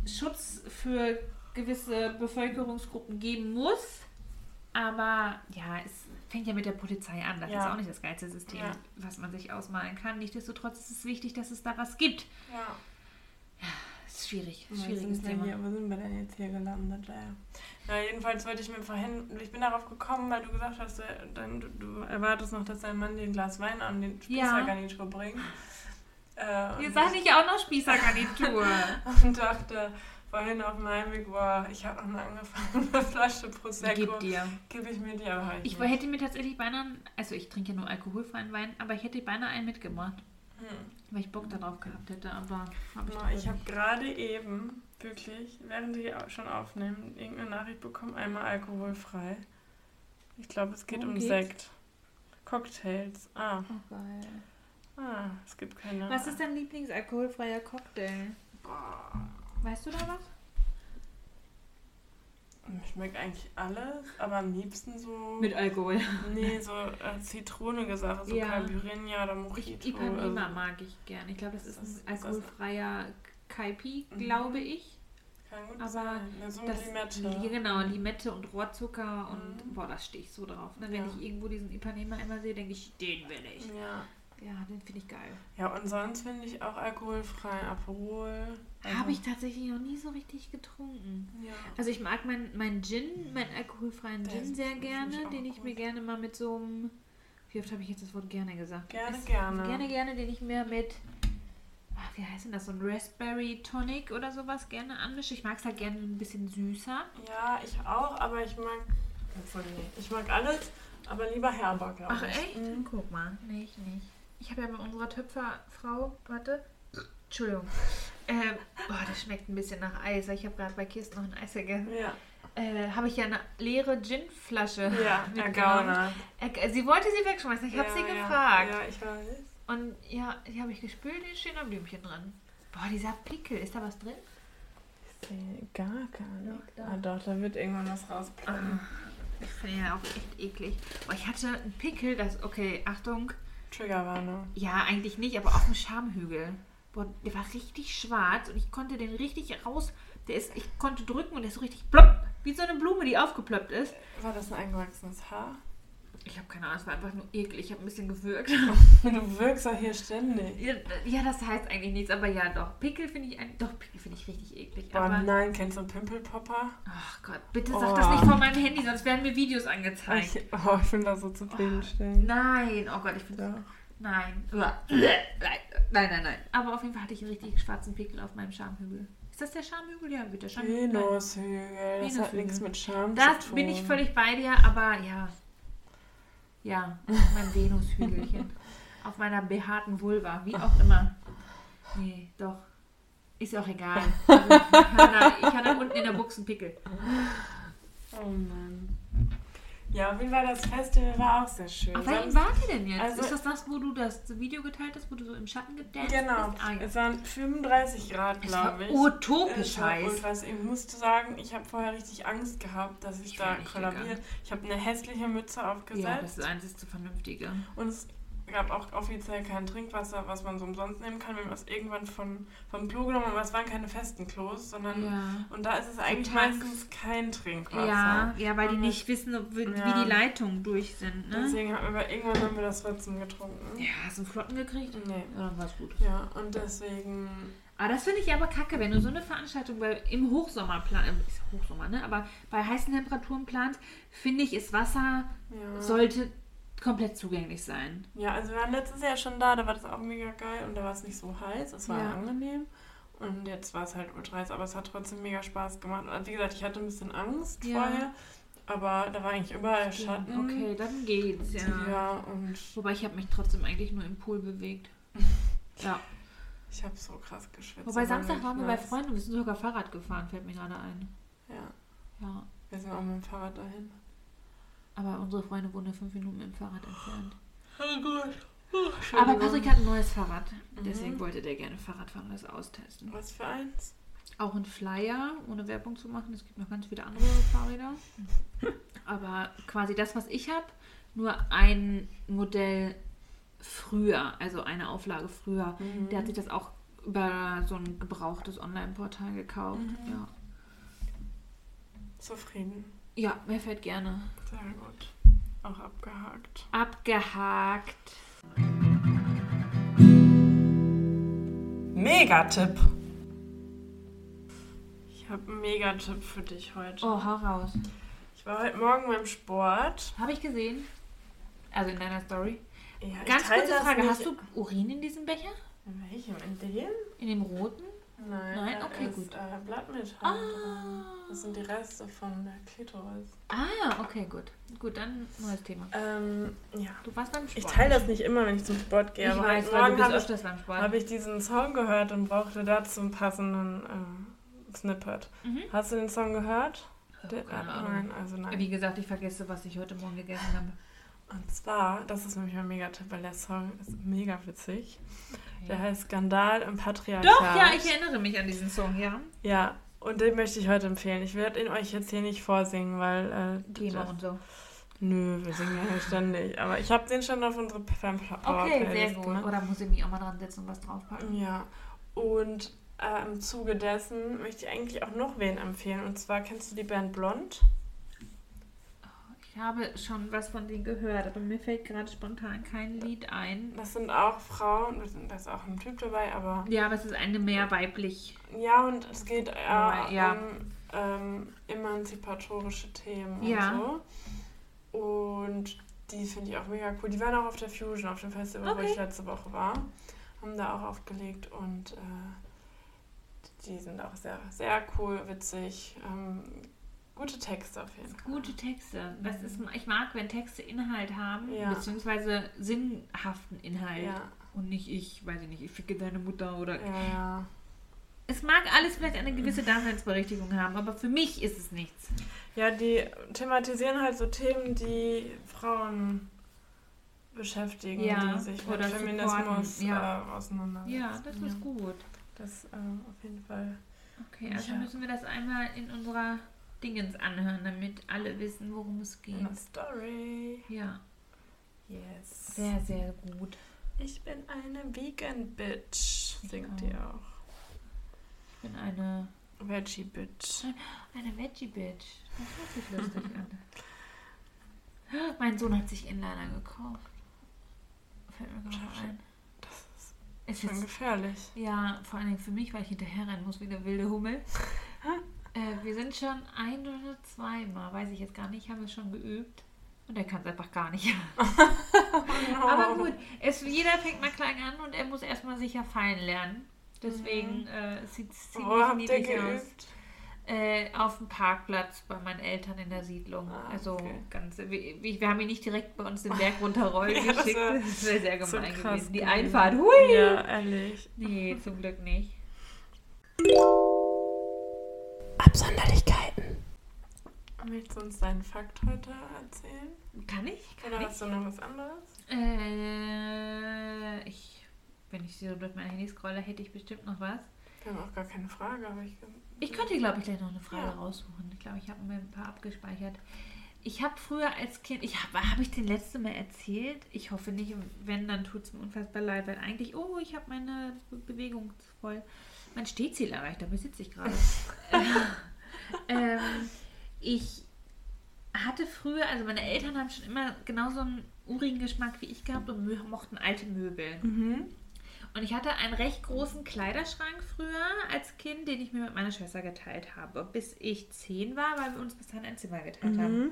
Schutz für gewisse Bevölkerungsgruppen geben muss. Aber ja, es fängt ja mit der Polizei an. Das Ja. ist auch nicht das geilste System, Ja. was man sich ausmalen kann. Nichtsdestotrotz ist es wichtig, dass es da was gibt. Ja. Das ist schwierig. Wo Schwieriges sind, wir Thema. hier, wo sind wir denn jetzt hier gelandet? Ja. Na, jedenfalls wollte ich mir vorhin, ich bin darauf gekommen, weil du gesagt hast, äh, dann, du, du erwartest noch, dass dein Mann dir ein Glas Wein an den Spießergarnitur bringt. Äh, Ihr und seid nicht auch noch Spießergarnitur. und dachte vorhin auf meinem Weg, boah, ich habe noch eine angefangene Flasche Prosecco. Gib dir. Gib ich mir die, aber halt Ich nicht. hätte mir tatsächlich beinahe, also ich trinke ja nur alkoholfreien Wein, aber ich hätte beinahe einen mitgebracht, Hm. weil ich Bock darauf gehabt hätte, aber habe ich, Ich habe gerade eben, wirklich, während au- schon aufnehmen, irgendeine Nachricht bekommen, einmal alkoholfrei. Ich glaube, es geht Worum um geht's? Sekt. Cocktails. Ah, Oh, geil. ah, es gibt keine. Was ist dein Lieblingsalkoholfreier Cocktail? Weißt du da was? Mir Schmeckt eigentlich alles, aber am liebsten so. Alkohol. Nee, so äh, zitronige Sache, so Ja. Caipirinha oder Ich, Mojito. Ipanema also, mag ich gern. Ich glaube, das ist Das ist- ein alkoholfreier Kaipi, Mhm. glaube ich. kann gut aber sein. Ja, so eine Das, Limette. Li- Genau, Limette und Rohrzucker und Mhm. boah, da stehe ich so drauf. Ne? Wenn Ja. ich irgendwo diesen Ipanema immer sehe, denke ich, den will ich. Ja. Ja, den finde ich geil. ja, und sonst finde ich auch alkoholfrei Aperol. Also, Habe ich tatsächlich noch nie so richtig getrunken. Ja. Also ich mag meinen mein Gin, meinen alkoholfreien Der Gin sehr ich gerne, auch den ich gut. mir gerne mal mit so einem, wie oft habe ich jetzt das Wort gerne gesagt? Gerne, Es- gerne. Gerne, gerne, den ich mir mit, ach, wie heißt denn das, so ein Raspberry Tonic oder sowas gerne anmische. Ich mag es halt gerne ein bisschen süßer. Ja, ich auch, aber ich mag. Ich mag alles, aber lieber herber, glaube Ach ich. echt? Mhm. Guck mal. Nee, ich nicht. Ich habe ja bei unserer Töpferfrau, warte, Entschuldigung. Ähm, boah, das schmeckt ein bisschen nach Eis. Ich habe gerade bei Kist noch ein Eis gegessen. Ja, Äh, habe ich ja eine leere Ginflasche ja der. Gauner. Er- Sie wollte sie wegschmeißen. Ich habe ja, sie ja, gefragt. Ja, ich weiß. Und ja, die habe ich gespült, die stehen am Blümchen drin. Boah, dieser Pickel, ist da was drin? Ich sehe gar. Doch, da. Ah, doch, da wird irgendwann was rausploppen. Ich finde ja auch echt eklig. Boah, ich hatte einen Pickel, das, okay, Achtung. Triggerwarnung. Ja, eigentlich nicht, aber auf dem Schamhügel. Boah, der war richtig schwarz und ich konnte den richtig raus. Der ist, ich konnte drücken und der ist so richtig plopp. Wie so eine Blume, die aufgeploppt ist. War das ein eingewachsenes Haar? Ich habe keine Ahnung, es war einfach nur eklig. Ich habe ein bisschen gewürgt. Du wirkst ja hier ständig. Ja, ja, das heißt eigentlich nichts, aber ja, doch. Pickel finde ich ein, doch Pickel finde ich richtig eklig. Aber nein, kennst du einen Pimpelpopper? ach Gott, bitte Oh. sag das nicht vor meinem Handy, sonst werden mir Videos angezeigt. Ich, oh, ich finde das so zufriedenstellend. Nein, oh Gott, ich finde Ja. nein. Nein, nein, nein. Aber auf jeden Fall hatte ich einen richtig schwarzen Pickel auf meinem Schamhügel. Ist das der Schamhügel? Ja, bitte. Schamhügel. Venushügel. Das hat nichts mit Scham Das zu tun. bin ich völlig bei dir, aber ja. Ja, mein Venushügelchen. Auf meiner behaarten Vulva, wie auch immer. Nee, doch. Ist auch egal. Also, ich, ich hatte unten in der Buchse einen Pickel. Oh Mann. Ja, auf jeden Fall das Festival war auch sehr schön. Welchem Sonst- wart ihr denn jetzt? Also- ist das das, wo du das Video geteilt hast, wo du so im Schatten gedanced Genau. bist? Ah, ja. Es waren 35 Grad, war glaube ich. utopisch war heiß. ultra- Ich musste sagen, ich habe vorher richtig Angst gehabt, dass ich, Ich da kollabiere. Ich habe eine hässliche Mütze aufgesetzt. Ja, das ist das einzige Vernünftige. Und es gab auch offiziell kein Trinkwasser, was man so umsonst nehmen kann. Wir haben es irgendwann von, vom Klo genommen, aber es waren keine festen Klos, sondern. Ja. Und da ist es eigentlich meistens kein Trinkwasser. Ja, ja, weil die Und nicht wissen, ob, wie, Ja. die Leitungen durch sind. Ne? Deswegen haben wir irgendwann haben wir das trotzdem getrunken. Ja, hast du einen Flotten gekriegt? Nee. Ja, dann war's gut. Ja, und deswegen. Aber das finde ich aber kacke, wenn du so eine Veranstaltung bei, im Hochsommer planst, ist Hochsommer, ne? Aber bei heißen Temperaturen planst, finde ich, ist Wasser, Ja. sollte komplett zugänglich sein. Ja, also wir waren letztes Jahr schon da, da war das auch mega geil und da war es nicht so heiß, es war Ja. angenehm. Und jetzt war es halt ultra heiß, aber es hat trotzdem mega Spaß gemacht. Und wie gesagt, ich hatte ein bisschen Angst Ja. vorher, aber da war eigentlich überall Schatten. Okay, dann geht's, ja. Ja, und Wobei ich habe mich trotzdem eigentlich nur im Pool bewegt. Ja. ich habe so krass geschwitzt. Wobei Samstag waren wir bei. Freunden, wir sind sogar Fahrrad gefahren, fällt mir gerade ein. Ja, Ja. wir sind auch mit dem Fahrrad dahin. Aber unsere Freunde wohnen ja fünf Minuten mit dem Fahrrad entfernt. Oh gut. Aber Patrick hat ein neues Fahrrad. Mhm. Deswegen wollte der gerne Fahrrad fahren und das austesten. Was für eins? Auch ein Flyer, ohne Werbung zu machen. Es gibt noch ganz viele andere Fahrräder. Aber quasi das, was ich habe, nur ein Modell früher, also eine Auflage früher. Mhm. Der hat sich das auch über so ein gebrauchtes Online-Portal gekauft. Mhm. Ja. Zufrieden. Ja, mir fällt gerne. Sehr gut. Auch abgehakt. Abgehakt. Megatipp. Ich habe einen Megatipp für dich heute. Oh, hau raus. Ich war heute Morgen beim Sport. Habe ich gesehen. Also in deiner Story. Ja, Ganz kurze Frage. Hast du Urin in diesem Becher? In welchem? In dem? In dem roten? Nein. Nein? Okay, ist, gut. Äh, Blattmetall Ah. Das sind die Reste von der Klitoris. Ah, okay, gut. Gut, dann neues Thema. Ähm, ja. Du warst beim Sport. Ich teile das nicht immer, wenn ich zum Sport gehe. Ich aber weiß, weil du Morgen bist habe ich, beim Sport. hab ich diesen Song gehört und brauchte dazu einen passenden äh, Snippet. Mhm. Hast du den Song gehört? Der- keine Ahnung. Nein, also nein. Wie gesagt, ich vergesse, was ich heute Morgen gegessen habe. Und zwar, das ist nämlich mein Megatipp, weil der Song ist mega witzig. Der Okay. heißt Skandal im Patriarchat. Doch, ja, ich erinnere mich an diesen Song, ja. Ja, und den möchte ich heute empfehlen. Ich werde ihn euch jetzt hier nicht vorsingen, weil. Äh, Thema und so. Nö, wir singen ja hier ständig. Aber ich habe den schon auf unsere Fan Okay, sehr gut. gemacht. Oder muss ich mich auch mal dran setzen und was draufpacken? Ja, und äh, im Zuge dessen möchte ich eigentlich auch noch wen empfehlen. Und zwar kennst du die Band Blond? Ich habe schon was von denen gehört, aber mir fällt gerade spontan kein Lied ein. Das sind auch Frauen, da ist auch ein Typ dabei, aber Ja, aber es ist eine mehr weiblich. ja, und es geht äh, Ja. um ähm, emanzipatorische Themen Ja. und so. Und die finde ich auch mega cool. Die waren auch auf der Fusion, auf dem Festival, wo Okay. ich letzte Woche war. Haben da auch aufgelegt und äh, die sind auch sehr, sehr cool, witzig. Ähm, gute Texte auf jeden Fall. Gute Texte. Das ist, ich mag, wenn Texte Inhalt haben, Ja. beziehungsweise sinnhaften Inhalt. Ja, Und nicht ich, weiß ich nicht, ich ficke deine Mutter oder. ja. Es mag alles vielleicht eine gewisse Daseinsberechtigung haben, aber für mich ist es nichts. Ja, die thematisieren halt so Themen, die Frauen beschäftigen, Ja, die sich mit Feminismus ja. äh, auseinandersetzen. Ja, das ist gut. Das äh, auf jeden Fall. Okay, also Ja. müssen wir das einmal in unserer Dingens anhören, damit alle wissen, worum es geht. Eine Story. Ja, Yes. sehr, sehr gut. Ich bin eine Vegan Bitch, singt die auch. Ich bin eine, Veggie Bitch. eine Veggie-Bitch. Das hört sich lustig an. Mein Sohn hat sich Inliner gekauft. Fällt mir gerade ein. Das ist Es schon ist gefährlich. Ja, vor allen Dingen für mich, weil ich hinterherrennen muss wie eine wilde Hummel. Äh, wir sind schon ein oder zweimal, weiß ich jetzt gar nicht, haben wir schon geübt. Und er kann es einfach gar nicht. Aber gut, es, jeder fängt mal klein an und er muss erstmal sicher fallen lernen. Deswegen äh, sieht es habt ihr niedlich aus. Äh, auf dem Parkplatz bei meinen Eltern in der Siedlung. Ah, also okay. ganz. Wir, wir haben ihn nicht direkt bei uns den Berg runterrollen Ja, geschickt. wär Das wäre sehr so gemein krass gewesen. Die. Einfahrt, hui! Ja, ehrlich. Nee, zum Glück nicht. Absonderlichkeiten. Willst du uns deinen Fakt heute erzählen? Kann ich? Kann Oder ich? hast du noch was anderes? Äh, ich, wenn ich so durch mein Handy scrolle, hätte ich bestimmt noch was. Wir haben auch gar keine Frage, aber ich. Ich könnte, glaube ich, gleich noch eine Frage Ja. raussuchen. Ich glaube, ich habe mir ein paar abgespeichert. Ich habe früher als Kind, ich habe hab ich den letzten Mal erzählt? Ich hoffe nicht. Wenn, dann tut es mir unfassbar leid, weil eigentlich, oh, ich habe meine Be Bewegung voll, mein Stehziel erreicht, da besitze ich gerade. ähm, ich hatte früher, also meine Eltern haben schon immer genauso einen urigen Geschmack wie ich gehabt und mochten alte Möbel. Mhm. Und ich hatte einen recht großen Kleiderschrank früher als Kind, den ich mir mit meiner Schwester geteilt habe, bis ich zehn war, weil wir uns bis dahin ein Zimmer geteilt haben.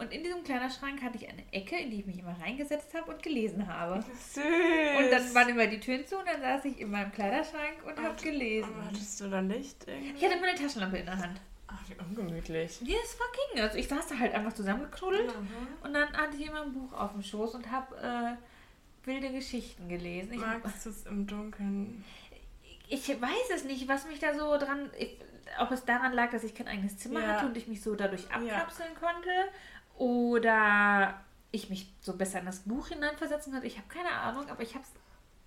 Und in diesem Kleiderschrank hatte ich eine Ecke, in die ich mich immer reingesetzt habe und gelesen habe. Süß. Und dann waren immer die Türen zu und dann saß ich in meinem Kleiderschrank und habe gelesen. Aber hattest du da Licht irgendwie? Ich hatte immer eine Taschenlampe in der Hand. Ach, wie ungemütlich. Ja, es war ging. Also ich saß da halt einfach zusammengeknuddelt Mhm. und dann hatte ich immer ein Buch auf dem Schoß und habe äh, wilde Geschichten gelesen. Ich, Magst du es im Dunkeln? ich weiß es nicht, was mich da so dran, ich, ob es daran lag, dass ich kein eigenes Zimmer Ja. hatte und ich mich so dadurch Ja. abkapseln konnte oder ich mich so besser in das Buch hineinversetzen konnte. Ich habe keine Ahnung, aber ich habe es,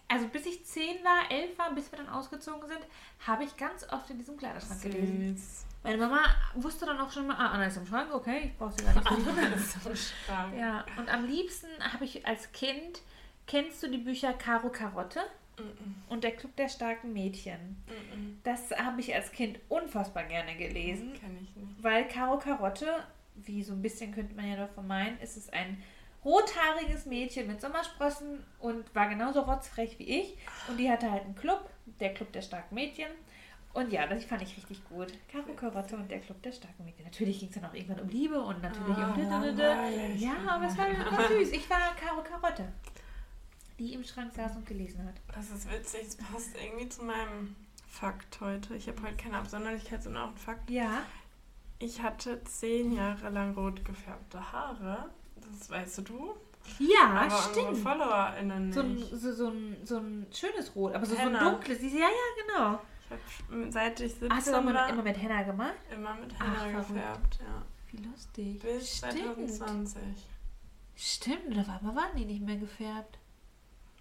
also bis ich zehn war, elf war, bis wir dann ausgezogen sind, habe ich ganz oft in diesem Kleiderschrank gelesen. Süß. Meine Mama wusste dann auch schon mal, ah, Anna ist im Schrank, okay, ich brauche sie gar nicht so so stark. Ja, und am liebsten habe ich als Kind, kennst du die Bücher Caro Karotte Mhm. und der Club der starken Mädchen? Mhm. Das habe ich als Kind unfassbar gerne gelesen, Kenn ich nicht. weil Caro Karotte, wie so ein bisschen könnte man ja davon meinen, ist es ein rothaariges Mädchen mit Sommersprossen und war genauso rotzfrech wie ich. Und die hatte halt einen Club, der Club der starken Mädchen. Und ja, das fand ich richtig gut. Caro Karotte und der Club der starken Mädchen. Natürlich ging es dann auch irgendwann um Liebe und natürlich Ah, um... langweilig. Ja, aber es war, war süß. Ich war Caro Karotte, die im Schrank saß und gelesen hat. Das ist witzig, es passt irgendwie zu meinem Fakt heute. Ich habe heute keine Absonderlichkeit, sondern auch einen Fakt. Ja. Ich hatte zehn Jahre lang rot gefärbte Haare. Das weißt du. Ja, aber stimmt. FollowerInnen nicht. So ein, so, so, ein, so ein schönes Rot, aber so, so ein dunkles. Ja, ja, genau. Ich habe seit ich 17 Hast du immer, war, mit- immer mit Henna gemacht? immer mit Ach, Henna verrückt. gefärbt. Ja. Wie lustig. Bis Stimmt. 2020. Stimmt, auf einmal waren die nicht mehr gefärbt.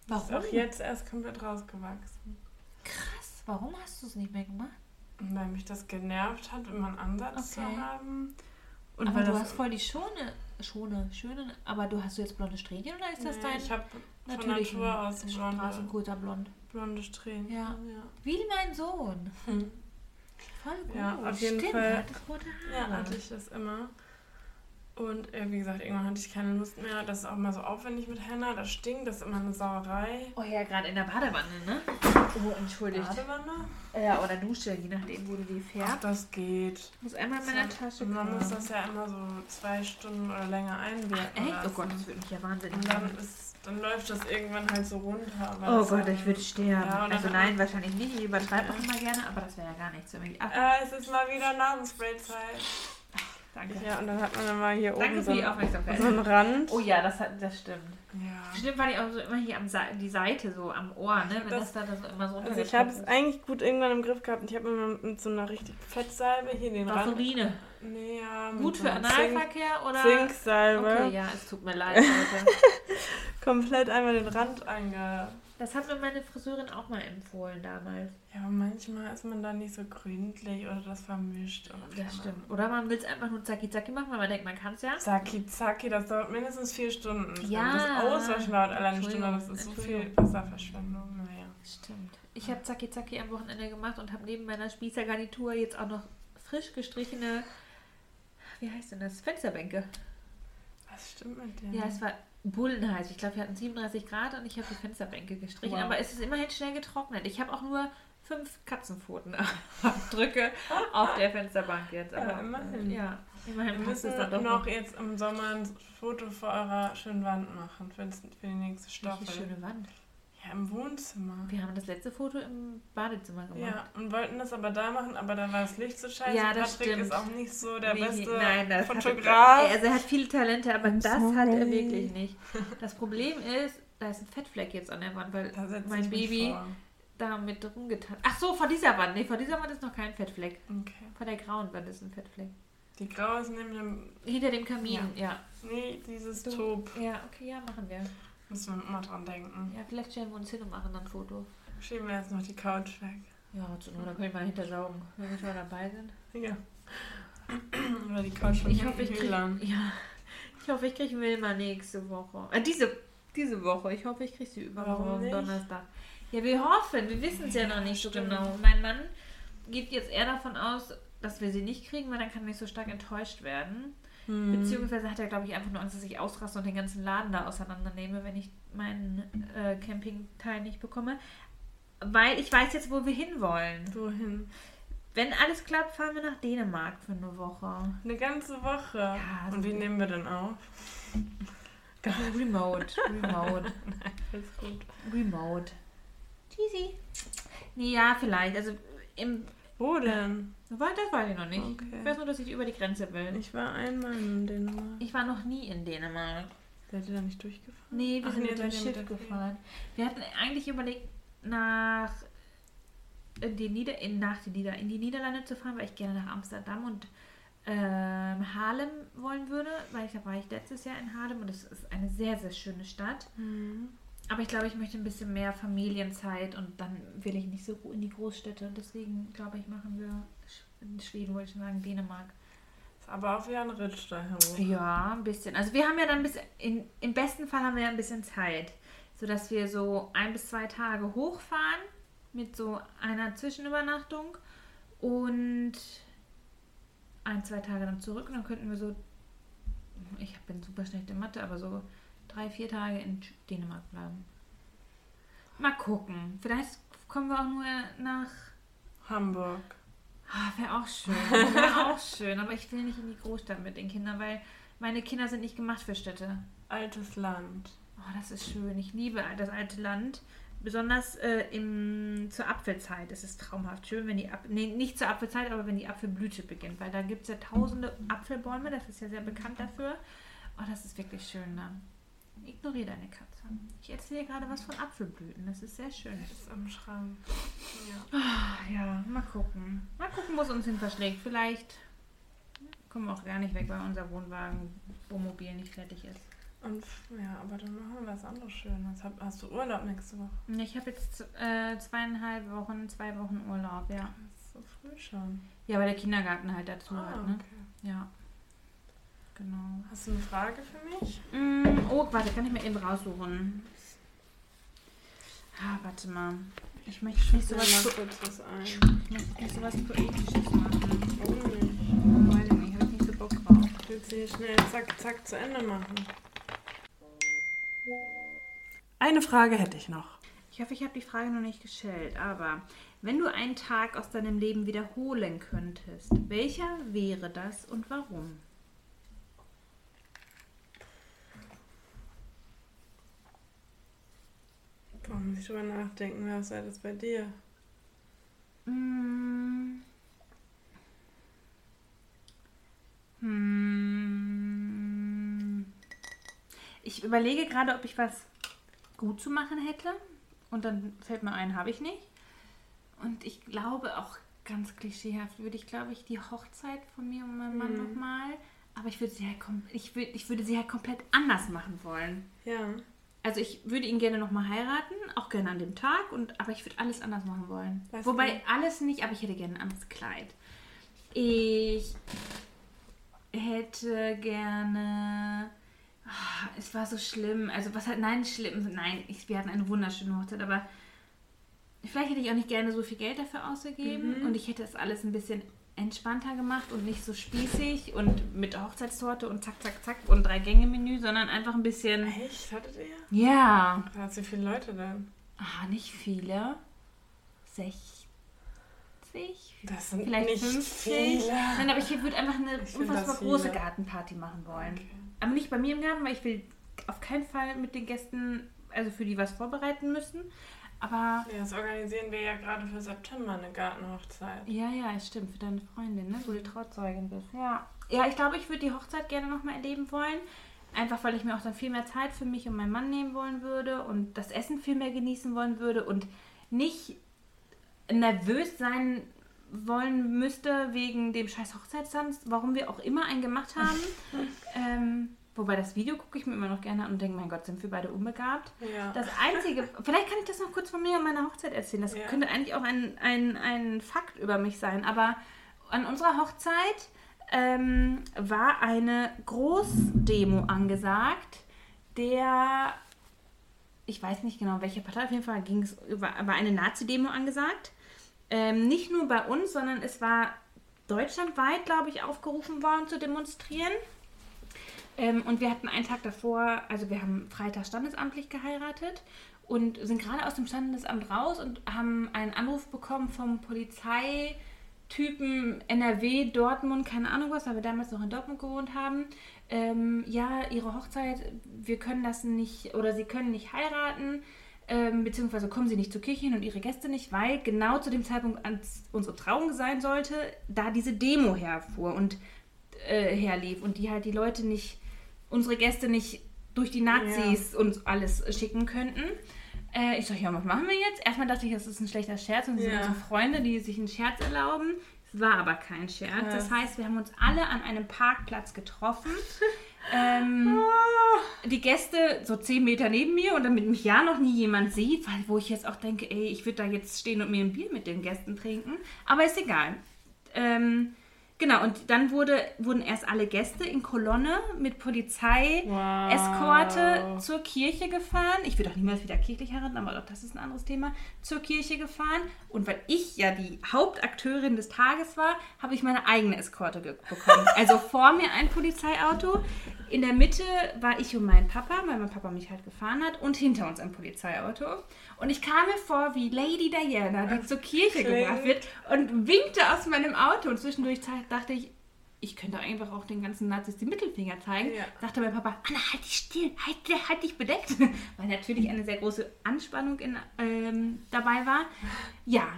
Ist Warum? auch jetzt erst komplett rausgewachsen. Krass, warum hast du es nicht mehr gemacht? Weil mich das genervt hat, immer einen Ansatz Okay. zu haben. Und aber du hast voll die schone, schone, schöne, aber du hast du jetzt blonde Strähnchen oder ist das nee, dein Ich habe von Natur aus blonde, Straßenkulter blond? blonde Strähnen. Ja. Wie mein Sohn. Hm. Voll gut. Ja, auf jeden Stimmt, Fall. rote Ja, Haare. hatte ich das immer. Und äh, wie gesagt, irgendwann hatte ich keine Lust mehr. Das ist auch mal so aufwendig mit Henna. Das stinkt, das ist immer eine Sauerei. Oh ja, gerade in der Badewanne, ne? Oh, entschuldigt. Badewanne? Ja, oder Dusche, je nachdem, wo du die Ach, färbst. das geht. muss einmal in meiner Tasche Und man muss das ja immer so zwei Stunden oder länger einwirken Echt? Oh. Gott, das würde mich ja wahnsinnig Und dann, machen. ist, dann läuft das irgendwann halt so runter. Oh Gott, dann- ich würde sterben. Ja, also nein, wahrscheinlich nicht. Ich übertreibe Ja. auch immer gerne, aber das wäre ja gar nichts für mich. Ach, Äh, es ist mal wieder Nasenspray-Zeit. Danke. Ja, und dann hat man immer hier Danke oben für so, die einen- Aufmerksamkeit. so einen Rand. Oh ja, das, hat, das stimmt. Ja. Stimmt, war die auch so immer hier am Sa die Seite, so am Ohr, ne? Wenn das, Das- da so immer so Also ich habe es eigentlich gut irgendwann im Griff gehabt und ich habe immer mit so einer richtig Fettsalbe hier den ist. Rand. Vaseline. Nee, ja, Gut für Zink- Analverkehr oder? Zinksalbe. Okay, ja, es tut mir leid, Leute. Komplett einmal den Rand ange... Das hat mir meine Friseurin auch mal empfohlen damals. Ja, aber manchmal ist man da nicht so gründlich oder das vermischt. Oder Das stimmt. Oder man will es einfach nur zacki zacki machen, weil man denkt, man kann es ja. Zacki, zacki, das dauert mindestens vier Stunden. Ja. Das Auswaschen dauert alleine eine Stunde, das ist so viel. Wasserverschwendung. Naja. Stimmt. Ich habe zacki zacki am Wochenende gemacht und habe neben meiner Spießergarnitur jetzt auch noch frisch gestrichene, wie heißt denn das, Fensterbänke. Was stimmt mit dir? Ja, es war bullenheiß. Ich glaube, wir hatten 37 Grad und ich habe die Fensterbänke gestrichen. Wow. Aber es ist immerhin schnell getrocknet. Ich habe auch nur fünf Katzenpfotenabdrücke auf der Fensterbank jetzt. Aber Ja, immerhin. äh, Ja, immerhin Wir müssen dann doch noch jetzt im Sommer ein Foto vor eurer schönen Wand machen für, die nächste Welche Staffel. schöne Wand. Ja, im Wohnzimmer. Wir haben das letzte Foto im Badezimmer gemacht. Ja, und wollten das aber da machen, aber da war das Licht so scheiße. Ja, das Patrick stimmt. ist auch nicht so der Nee, beste nein, das Fotograf. Hat, also er hat viele Talente, aber das sorry. hat er wirklich nicht. Das Problem ist, da ist ein Fettfleck jetzt an der Wand, weil mein Baby da mit rumgetan. Ach so, vor dieser Wand. Nee, vor dieser Wand ist noch kein Fettfleck. Okay. Vor der grauen Wand ist ein Fettfleck. Die graue ist neben dem. Hinter dem Kamin, ja. Nee, dieses Taub. Ja, okay, ja, machen wir. Müssen wir mal dran denken. Ja, vielleicht stellen wir uns hin und machen dann ein Foto. Schieben wir jetzt noch die Couch weg. Ja, zur Not, dann können wir mal hintersaugen, wenn wir schon dabei sind. Ja. Oder die Couch von Ich hoffe, ich kriege. Hühlern. Ja. Ich hoffe, ich kriege Wilma nächste Woche. Äh, diese, diese Woche. Ich hoffe, ich kriege sie übermorgen? Donnerstag. Ja, wir hoffen. Wir wissen es ja noch nicht so Stimmt. genau. Mein Mann geht jetzt eher davon aus, dass wir sie nicht kriegen, weil dann kann er nicht so stark enttäuscht werden. Hm. Beziehungsweise hat er, glaube ich, einfach nur Angst, dass ich ausraste und den ganzen Laden da auseinandernehme, wenn ich meinen äh, Campingteil nicht bekomme. Weil ich weiß jetzt, wo wir hinwollen. Wohin? Wenn alles klappt, fahren wir nach Dänemark für eine Woche. Eine ganze Woche. Ja, so Und wie nehmen wir denn auf? Remote. Remote. Alles gut. Remote. Cheesy. Nee, ja, vielleicht. Also, im. Wo denn? Weil das weiß ich noch nicht. Okay. Ich weiß nur, dass ich über die Grenze will. Ich war einmal in Dänemark. Ich war noch nie in Dänemark. Seid ihr da nicht durchgefahren? Nee, wir Ach sind nee, mit dem mit Schiff der gefahren. Wir hatten eigentlich überlegt, nach in die, Nieder in, nach die Nieder in die Niederlande zu fahren, weil ich gerne nach Amsterdam und ähm, Haarlem wollen würde, weil ich da war ich letztes Jahr in Haarlem und es ist eine sehr, sehr schöne Stadt. Mhm. Aber ich glaube, ich möchte ein bisschen mehr Familienzeit und dann will ich nicht so in die Großstädte. Deswegen glaube ich, machen wir in Schweden, wollte ich schon sagen, Dänemark. Ist aber auch wieder ein Ritsch da herum. Ja, ein bisschen. Also wir haben ja dann ein bisschen, in, im besten Fall haben wir ja ein bisschen Zeit, sodass wir so ein bis zwei Tage hochfahren mit so einer Zwischenübernachtung und ein, zwei Tage dann zurück und dann könnten wir so, ich bin super schlecht in Mathe, aber so drei, vier Tage in Dänemark bleiben. Mal gucken. Vielleicht kommen wir auch nur nach Hamburg. Ah, Wäre auch schön. Wäre auch schön. Aber ich will nicht in die Großstadt mit den Kindern, weil meine Kinder sind nicht gemacht für Städte. Altes Land. Oh, das ist schön. Ich liebe das alte Land. Besonders äh, im, zur Apfelzeit ist es traumhaft schön, wenn die Ap nee, nicht zur Apfelzeit, aber wenn die Apfelblüte beginnt, weil da gibt es ja tausende Apfelbäume, das ist ja sehr bekannt dafür. Oh, das ist wirklich schön da. Ignoriere deine Katze. Ich erzähle gerade was von Apfelblüten, das ist sehr schön. Ist am Schrank. Ja. Ah, ja, mal gucken. Mal gucken, wo es uns hin verschlägt. Vielleicht kommen wir auch gar nicht weg, weil unser Wohnwagen, Wohnmobil nicht fertig ist. Und ja, aber dann machen wir was anderes Schönes. Hab- Hast du Urlaub nächste Woche? Ich habe jetzt äh, zweieinhalb Wochen, zwei Wochen Urlaub, ja. Das ist so früh schon. Ja, weil der Kindergarten halt dazu Ah, hat, ne? okay. Ja. Genau. Hast du eine Frage für mich? Mm, oh, warte, kann ich mir eben raussuchen. Ah, warte mal. Ich möchte nicht so Mal was, kurz was ein. ich möchte nicht so was Poetisches machen. Warum nicht? Weiß ich nicht, habe ich nicht so Bock drauf. Willst du hier schnell zack, zack zu Ende machen? Eine Frage hätte ich noch. Ich hoffe, ich habe die Frage noch nicht gestellt, aber wenn du einen Tag aus deinem Leben wiederholen könntest, welcher wäre das und warum? Boah, muss ich drüber nachdenken, was sei das bei dir? Hm. Ich überlege gerade, ob ich was gut zu machen hätte. Und dann fällt mir ein, habe ich nicht. Und ich glaube auch ganz klischeehaft würde ich, glaube ich, die Hochzeit von mir und meinem Mann Mhm. nochmal. Aber ich würde sie halt ich würd, ich würde sie halt komplett anders machen wollen. Ja. Also ich würde ihn gerne nochmal heiraten, auch gerne an dem Tag, und, aber ich würde alles anders machen wollen. Weißt Wobei du- alles nicht, aber ich hätte gerne ein anderes Kleid. Ich hätte gerne. Ah, es war so schlimm. Also was halt, nein, schlimm. Nein, ich, wir hatten eine wunderschöne Hochzeit, aber vielleicht hätte ich auch nicht gerne so viel Geld dafür ausgegeben Mhm. und ich hätte es alles ein bisschen entspannter gemacht und nicht so spießig und mit Hochzeitstorte und zack, zack, zack und drei Gänge Menü, sondern einfach ein bisschen. Echt? Hattet ihr? Ja. Da hast du viele Leute dann. Ah, nicht viele. 60. Das sind Vielleicht nicht 50. viele. Nein, aber ich würde einfach eine Ich unfassbar große viele. Gartenparty machen wollen. Okay. Aber nicht bei mir im Garten, weil ich will auf keinen Fall mit den Gästen also für die was vorbereiten müssen. Aber Ja, das organisieren wir ja gerade für September, eine Gartenhochzeit. ja, ja, es stimmt, für deine Freundin, ne? wo du Trauzeugin bist. Ja, ja ich glaube, ich würde die Hochzeit gerne nochmal erleben wollen. Einfach weil ich mir auch dann viel mehr Zeit für mich und meinen Mann nehmen wollen würde und das Essen viel mehr genießen wollen würde und nicht nervös sein wollen müsste wegen dem scheiß Hochzeitstanz, warum wir auch immer einen gemacht haben. ähm, wobei das Video gucke ich mir immer noch gerne an und denke, mein Gott, sind wir beide unbegabt. Ja. Das Einzige, vielleicht kann ich das noch kurz von mir und meiner Hochzeit erzählen. Das Ja. könnte eigentlich auch ein, ein, ein Fakt über mich sein. Aber an unserer Hochzeit ähm, war eine Großdemo angesagt, der, ich weiß nicht genau, welche Partei, auf jeden Fall ging es über, war eine Nazi-Demo angesagt. Ähm, nicht nur bei uns, sondern es war deutschlandweit, glaube ich, aufgerufen worden zu demonstrieren. Ähm, und wir hatten einen Tag davor, also wir haben Freitag standesamtlich geheiratet und sind gerade aus dem Standesamt raus und haben einen Anruf bekommen vom Polizeitypen NRW, Dortmund, keine Ahnung was, weil wir damals noch in Dortmund gewohnt haben. Ähm, ja, ihre Hochzeit, wir können das nicht, oder sie können nicht heiraten, ähm, beziehungsweise kommen sie nicht zur Kirche hin und ihre Gäste nicht, weil genau zu dem Zeitpunkt, als unsere Trauung sein sollte, da diese Demo herfuhr und äh, herlief und die halt die Leute nicht, unsere Gäste nicht durch die Nazis uns alles schicken könnten. Äh, ich sag, ja, was machen wir jetzt? Erstmal dachte ich, das ist ein schlechter Scherz und sind Ja. unsere Freunde, die sich einen Scherz erlauben. Es war aber kein Scherz. Ja. Das heißt, wir haben uns alle an einem Parkplatz getroffen. ähm, die Gäste so zehn Meter neben mir und damit mich ja noch nie jemand sieht, weil wo ich jetzt auch denke, ey, ich würde da jetzt stehen und mir ein Bier mit den Gästen trinken. Aber ist egal. Ähm, genau, und dann wurde, wurden erst alle Gäste in Kolonne mit Polizei Wow. Eskorte zur Kirche gefahren. Ich will doch niemals wieder kirchlich heiraten, aber auch das ist ein anderes Thema. Zur Kirche gefahren. Und weil ich ja die Hauptakteurin des Tages war, habe ich meine eigene Eskorte bekommen. Also vor mir ein Polizeiauto. In der Mitte war ich und mein Papa, weil mein Papa mich halt gefahren hat. Und hinter uns ein Polizeiauto. Und ich kam mir vor wie Lady Diana, die zur Kirche Schön. gebracht wird und winkte aus meinem Auto. Und zwischendurch dachte ich, ich könnte einfach auch den ganzen Nazis die Mittelfinger zeigen. Ja. Sagte mein Papa, Anna, halt dich still, halt, halt dich bedeckt. Weil natürlich eine sehr große Anspannung in, ähm, dabei war. Ja,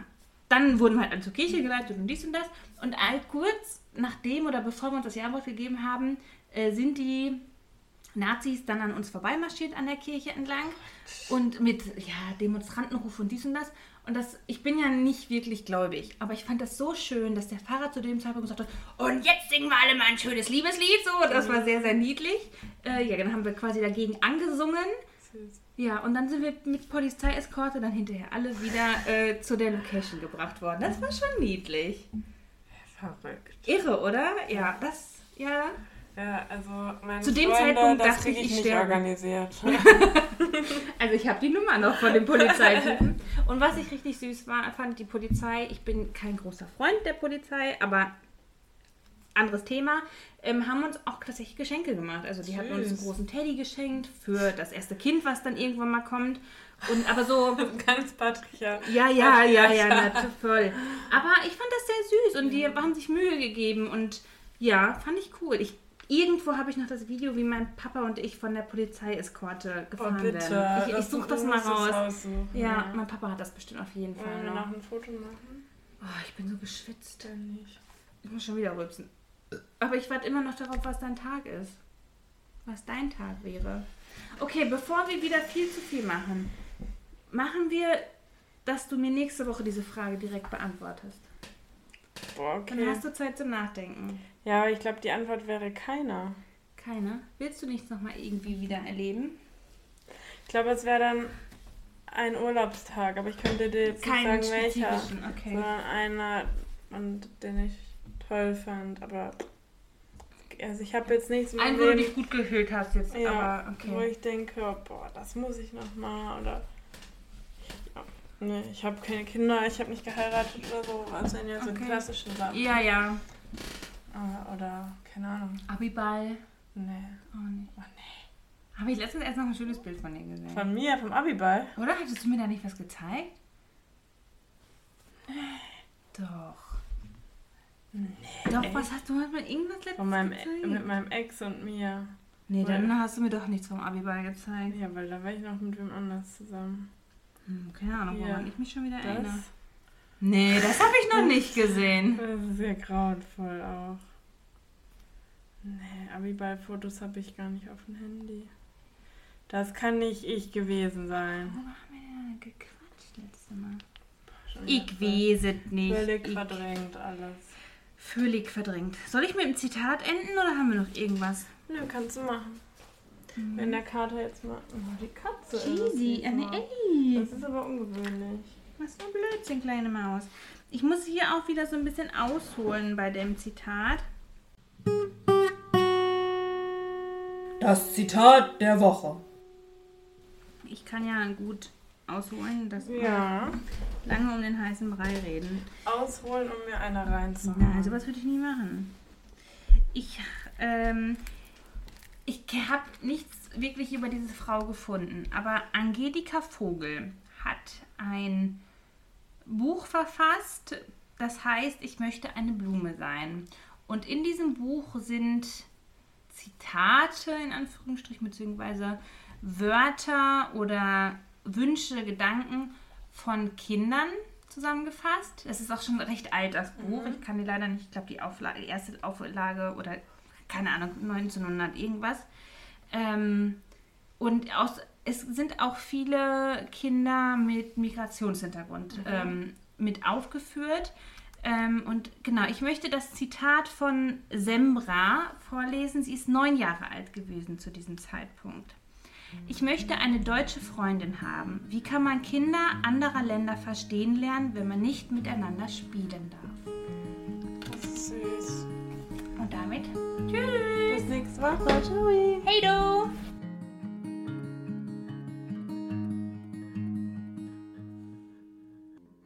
dann wurden wir halt alle zur Kirche geleitet und dies und das. Und all kurz nachdem oder bevor wir uns das Jawort gegeben haben, äh, sind die Nazis dann an uns vorbeimarschiert an der Kirche entlang und mit ja, Demonstrantenruf und dies und das. Und das, ich bin ja nicht wirklich gläubig, aber ich fand das so schön, dass der Pfarrer zu dem Zeitpunkt gesagt hat, und jetzt singen wir alle mal ein schönes Liebeslied. So, das war sehr, sehr niedlich. Äh, ja, dann haben wir quasi dagegen angesungen. Ja, und dann sind wir mit Polizeieskorte dann hinterher alle wieder äh, zu der Location gebracht worden. Das war schon niedlich. Verrückt. Irre, oder? Ja, das, ja. Ja, also meine Zu dem Freunde, Zeitpunkt das dachte ich, ich nicht organisiert. Also ich habe die Nummer noch von dem Polizeitypen. Und was ich richtig süß war, fand die Polizei, ich bin kein großer Freund der Polizei, aber anderes Thema, ähm, haben uns auch tatsächlich Geschenke gemacht. Also die hatten uns einen Süß. großen Teddy geschenkt für das erste Kind, was dann irgendwann mal kommt. Und aber so, Ganz patriarchal. ja, ja, ja, ja, Patriarchal. na, voll. Aber ich fand das sehr süß und die haben sich Mühe gegeben und ja, fand ich cool. Ich, irgendwo habe ich noch das Video, wie mein Papa und ich von der Polizeieskorte Oh, gefahren bitte. werden. Ich, ich suche das mal raus. Ja, mein Papa hat das bestimmt auf jeden Fall Wollen wir noch. ein Foto machen? Oh, ich bin so geschwitzt. Nicht. Ich muss schon wieder rülpsen. Aber ich warte immer noch darauf, was dein Tag ist. Was dein Tag wäre. Okay, bevor wir wieder viel zu viel machen, machen wir, dass du mir nächste Woche diese Frage direkt beantwortest. Boah, Dann okay. hast du Zeit zum Nachdenken. Ja, aber ich glaube, die Antwort wäre keiner. Keine? Willst du nichts nochmal irgendwie wieder erleben? Ich glaube, es wäre dann ein Urlaubstag, aber ich könnte dir jetzt nicht Keinen sagen, welcher. okay. Sondern einer, und den ich toll fand, aber also ich habe jetzt nichts in Ein, wo du dich gut gefühlt hast jetzt, ja, aber wo okay. ich denke, boah, das muss ich noch mal oder nee, ich habe keine Kinder, ich habe nicht geheiratet oder so, also in ja so Okay. klassischen Sachen. Ja, ja. Äh, Oder keine Ahnung, Abiball. nee. Oh, nee. Oh, nee. Habe ich letztens erst noch ein schönes Bild von dir gesehen. Von mir, vom Abiball? Oder? Hattest du mir da nicht was gezeigt? Doch. Nee. Doch, echt? was hast du mir irgendwas letztens Von meinem, gezeigt? mit meinem Ex und mir. Nee, dann hast du mir doch nichts vom Abiball gezeigt. Ja, weil da war ich noch mit wem anders zusammen. Hm, keine Ahnung, Ja. woran ich mich schon wieder Das, erinnere. Nee, das habe ich noch nicht gesehen. das ist sehr grauenvoll auch. Nee, Abiball-Fotos habe ich gar nicht auf dem Handy. Das kann nicht ich gewesen sein. Worüber haben wir denn gequatscht letztes Mal? Ich weiß es nicht. Völlig Ich- verdrängt alles. Völlig verdrängt. Soll ich mit dem Zitat enden oder haben wir noch irgendwas? Nö, kannst du machen. Wenn der Kater jetzt mal. Oh, die Katze. Cheesy, eine. Ellie. Das ist aber ungewöhnlich. Was für ein Blödsinn, kleine Maus. Ich muss hier auch wieder so ein bisschen ausholen bei dem Zitat. Das Zitat der Woche. Ich kann ja gut ausholen, dass wir Ja. lange um den heißen Brei reden. Ausholen, um mir eine reinzuhauen. Nein, sowas würde ich nie machen. Ich, ähm, ich habe nichts wirklich über diese Frau gefunden, aber Angelika Vogel hat ein Buch verfasst, das heißt, ich möchte eine Blume sein. Und in diesem Buch sind Zitate in Anführungsstrichen beziehungsweise Wörter oder Wünsche, Gedanken von Kindern zusammengefasst. Es ist auch schon recht alt, das Buch. Ich kann die leider nicht, ich glaube, die, Auflage, die erste Auflage oder keine Ahnung, 1900 irgendwas. Ähm, und aus, es sind auch viele Kinder mit Migrationshintergrund ähm, mit aufgeführt. Ähm, und genau, ich möchte das Zitat von Sembra vorlesen. Sie ist neun Jahre alt gewesen zu diesem Zeitpunkt. Ich möchte eine deutsche Freundin haben. Wie kann man Kinder anderer Länder verstehen lernen, wenn man nicht miteinander spielen darf? Das ist süß. Und damit tschüss. Bis nächste Woche. Ciao. Hey du!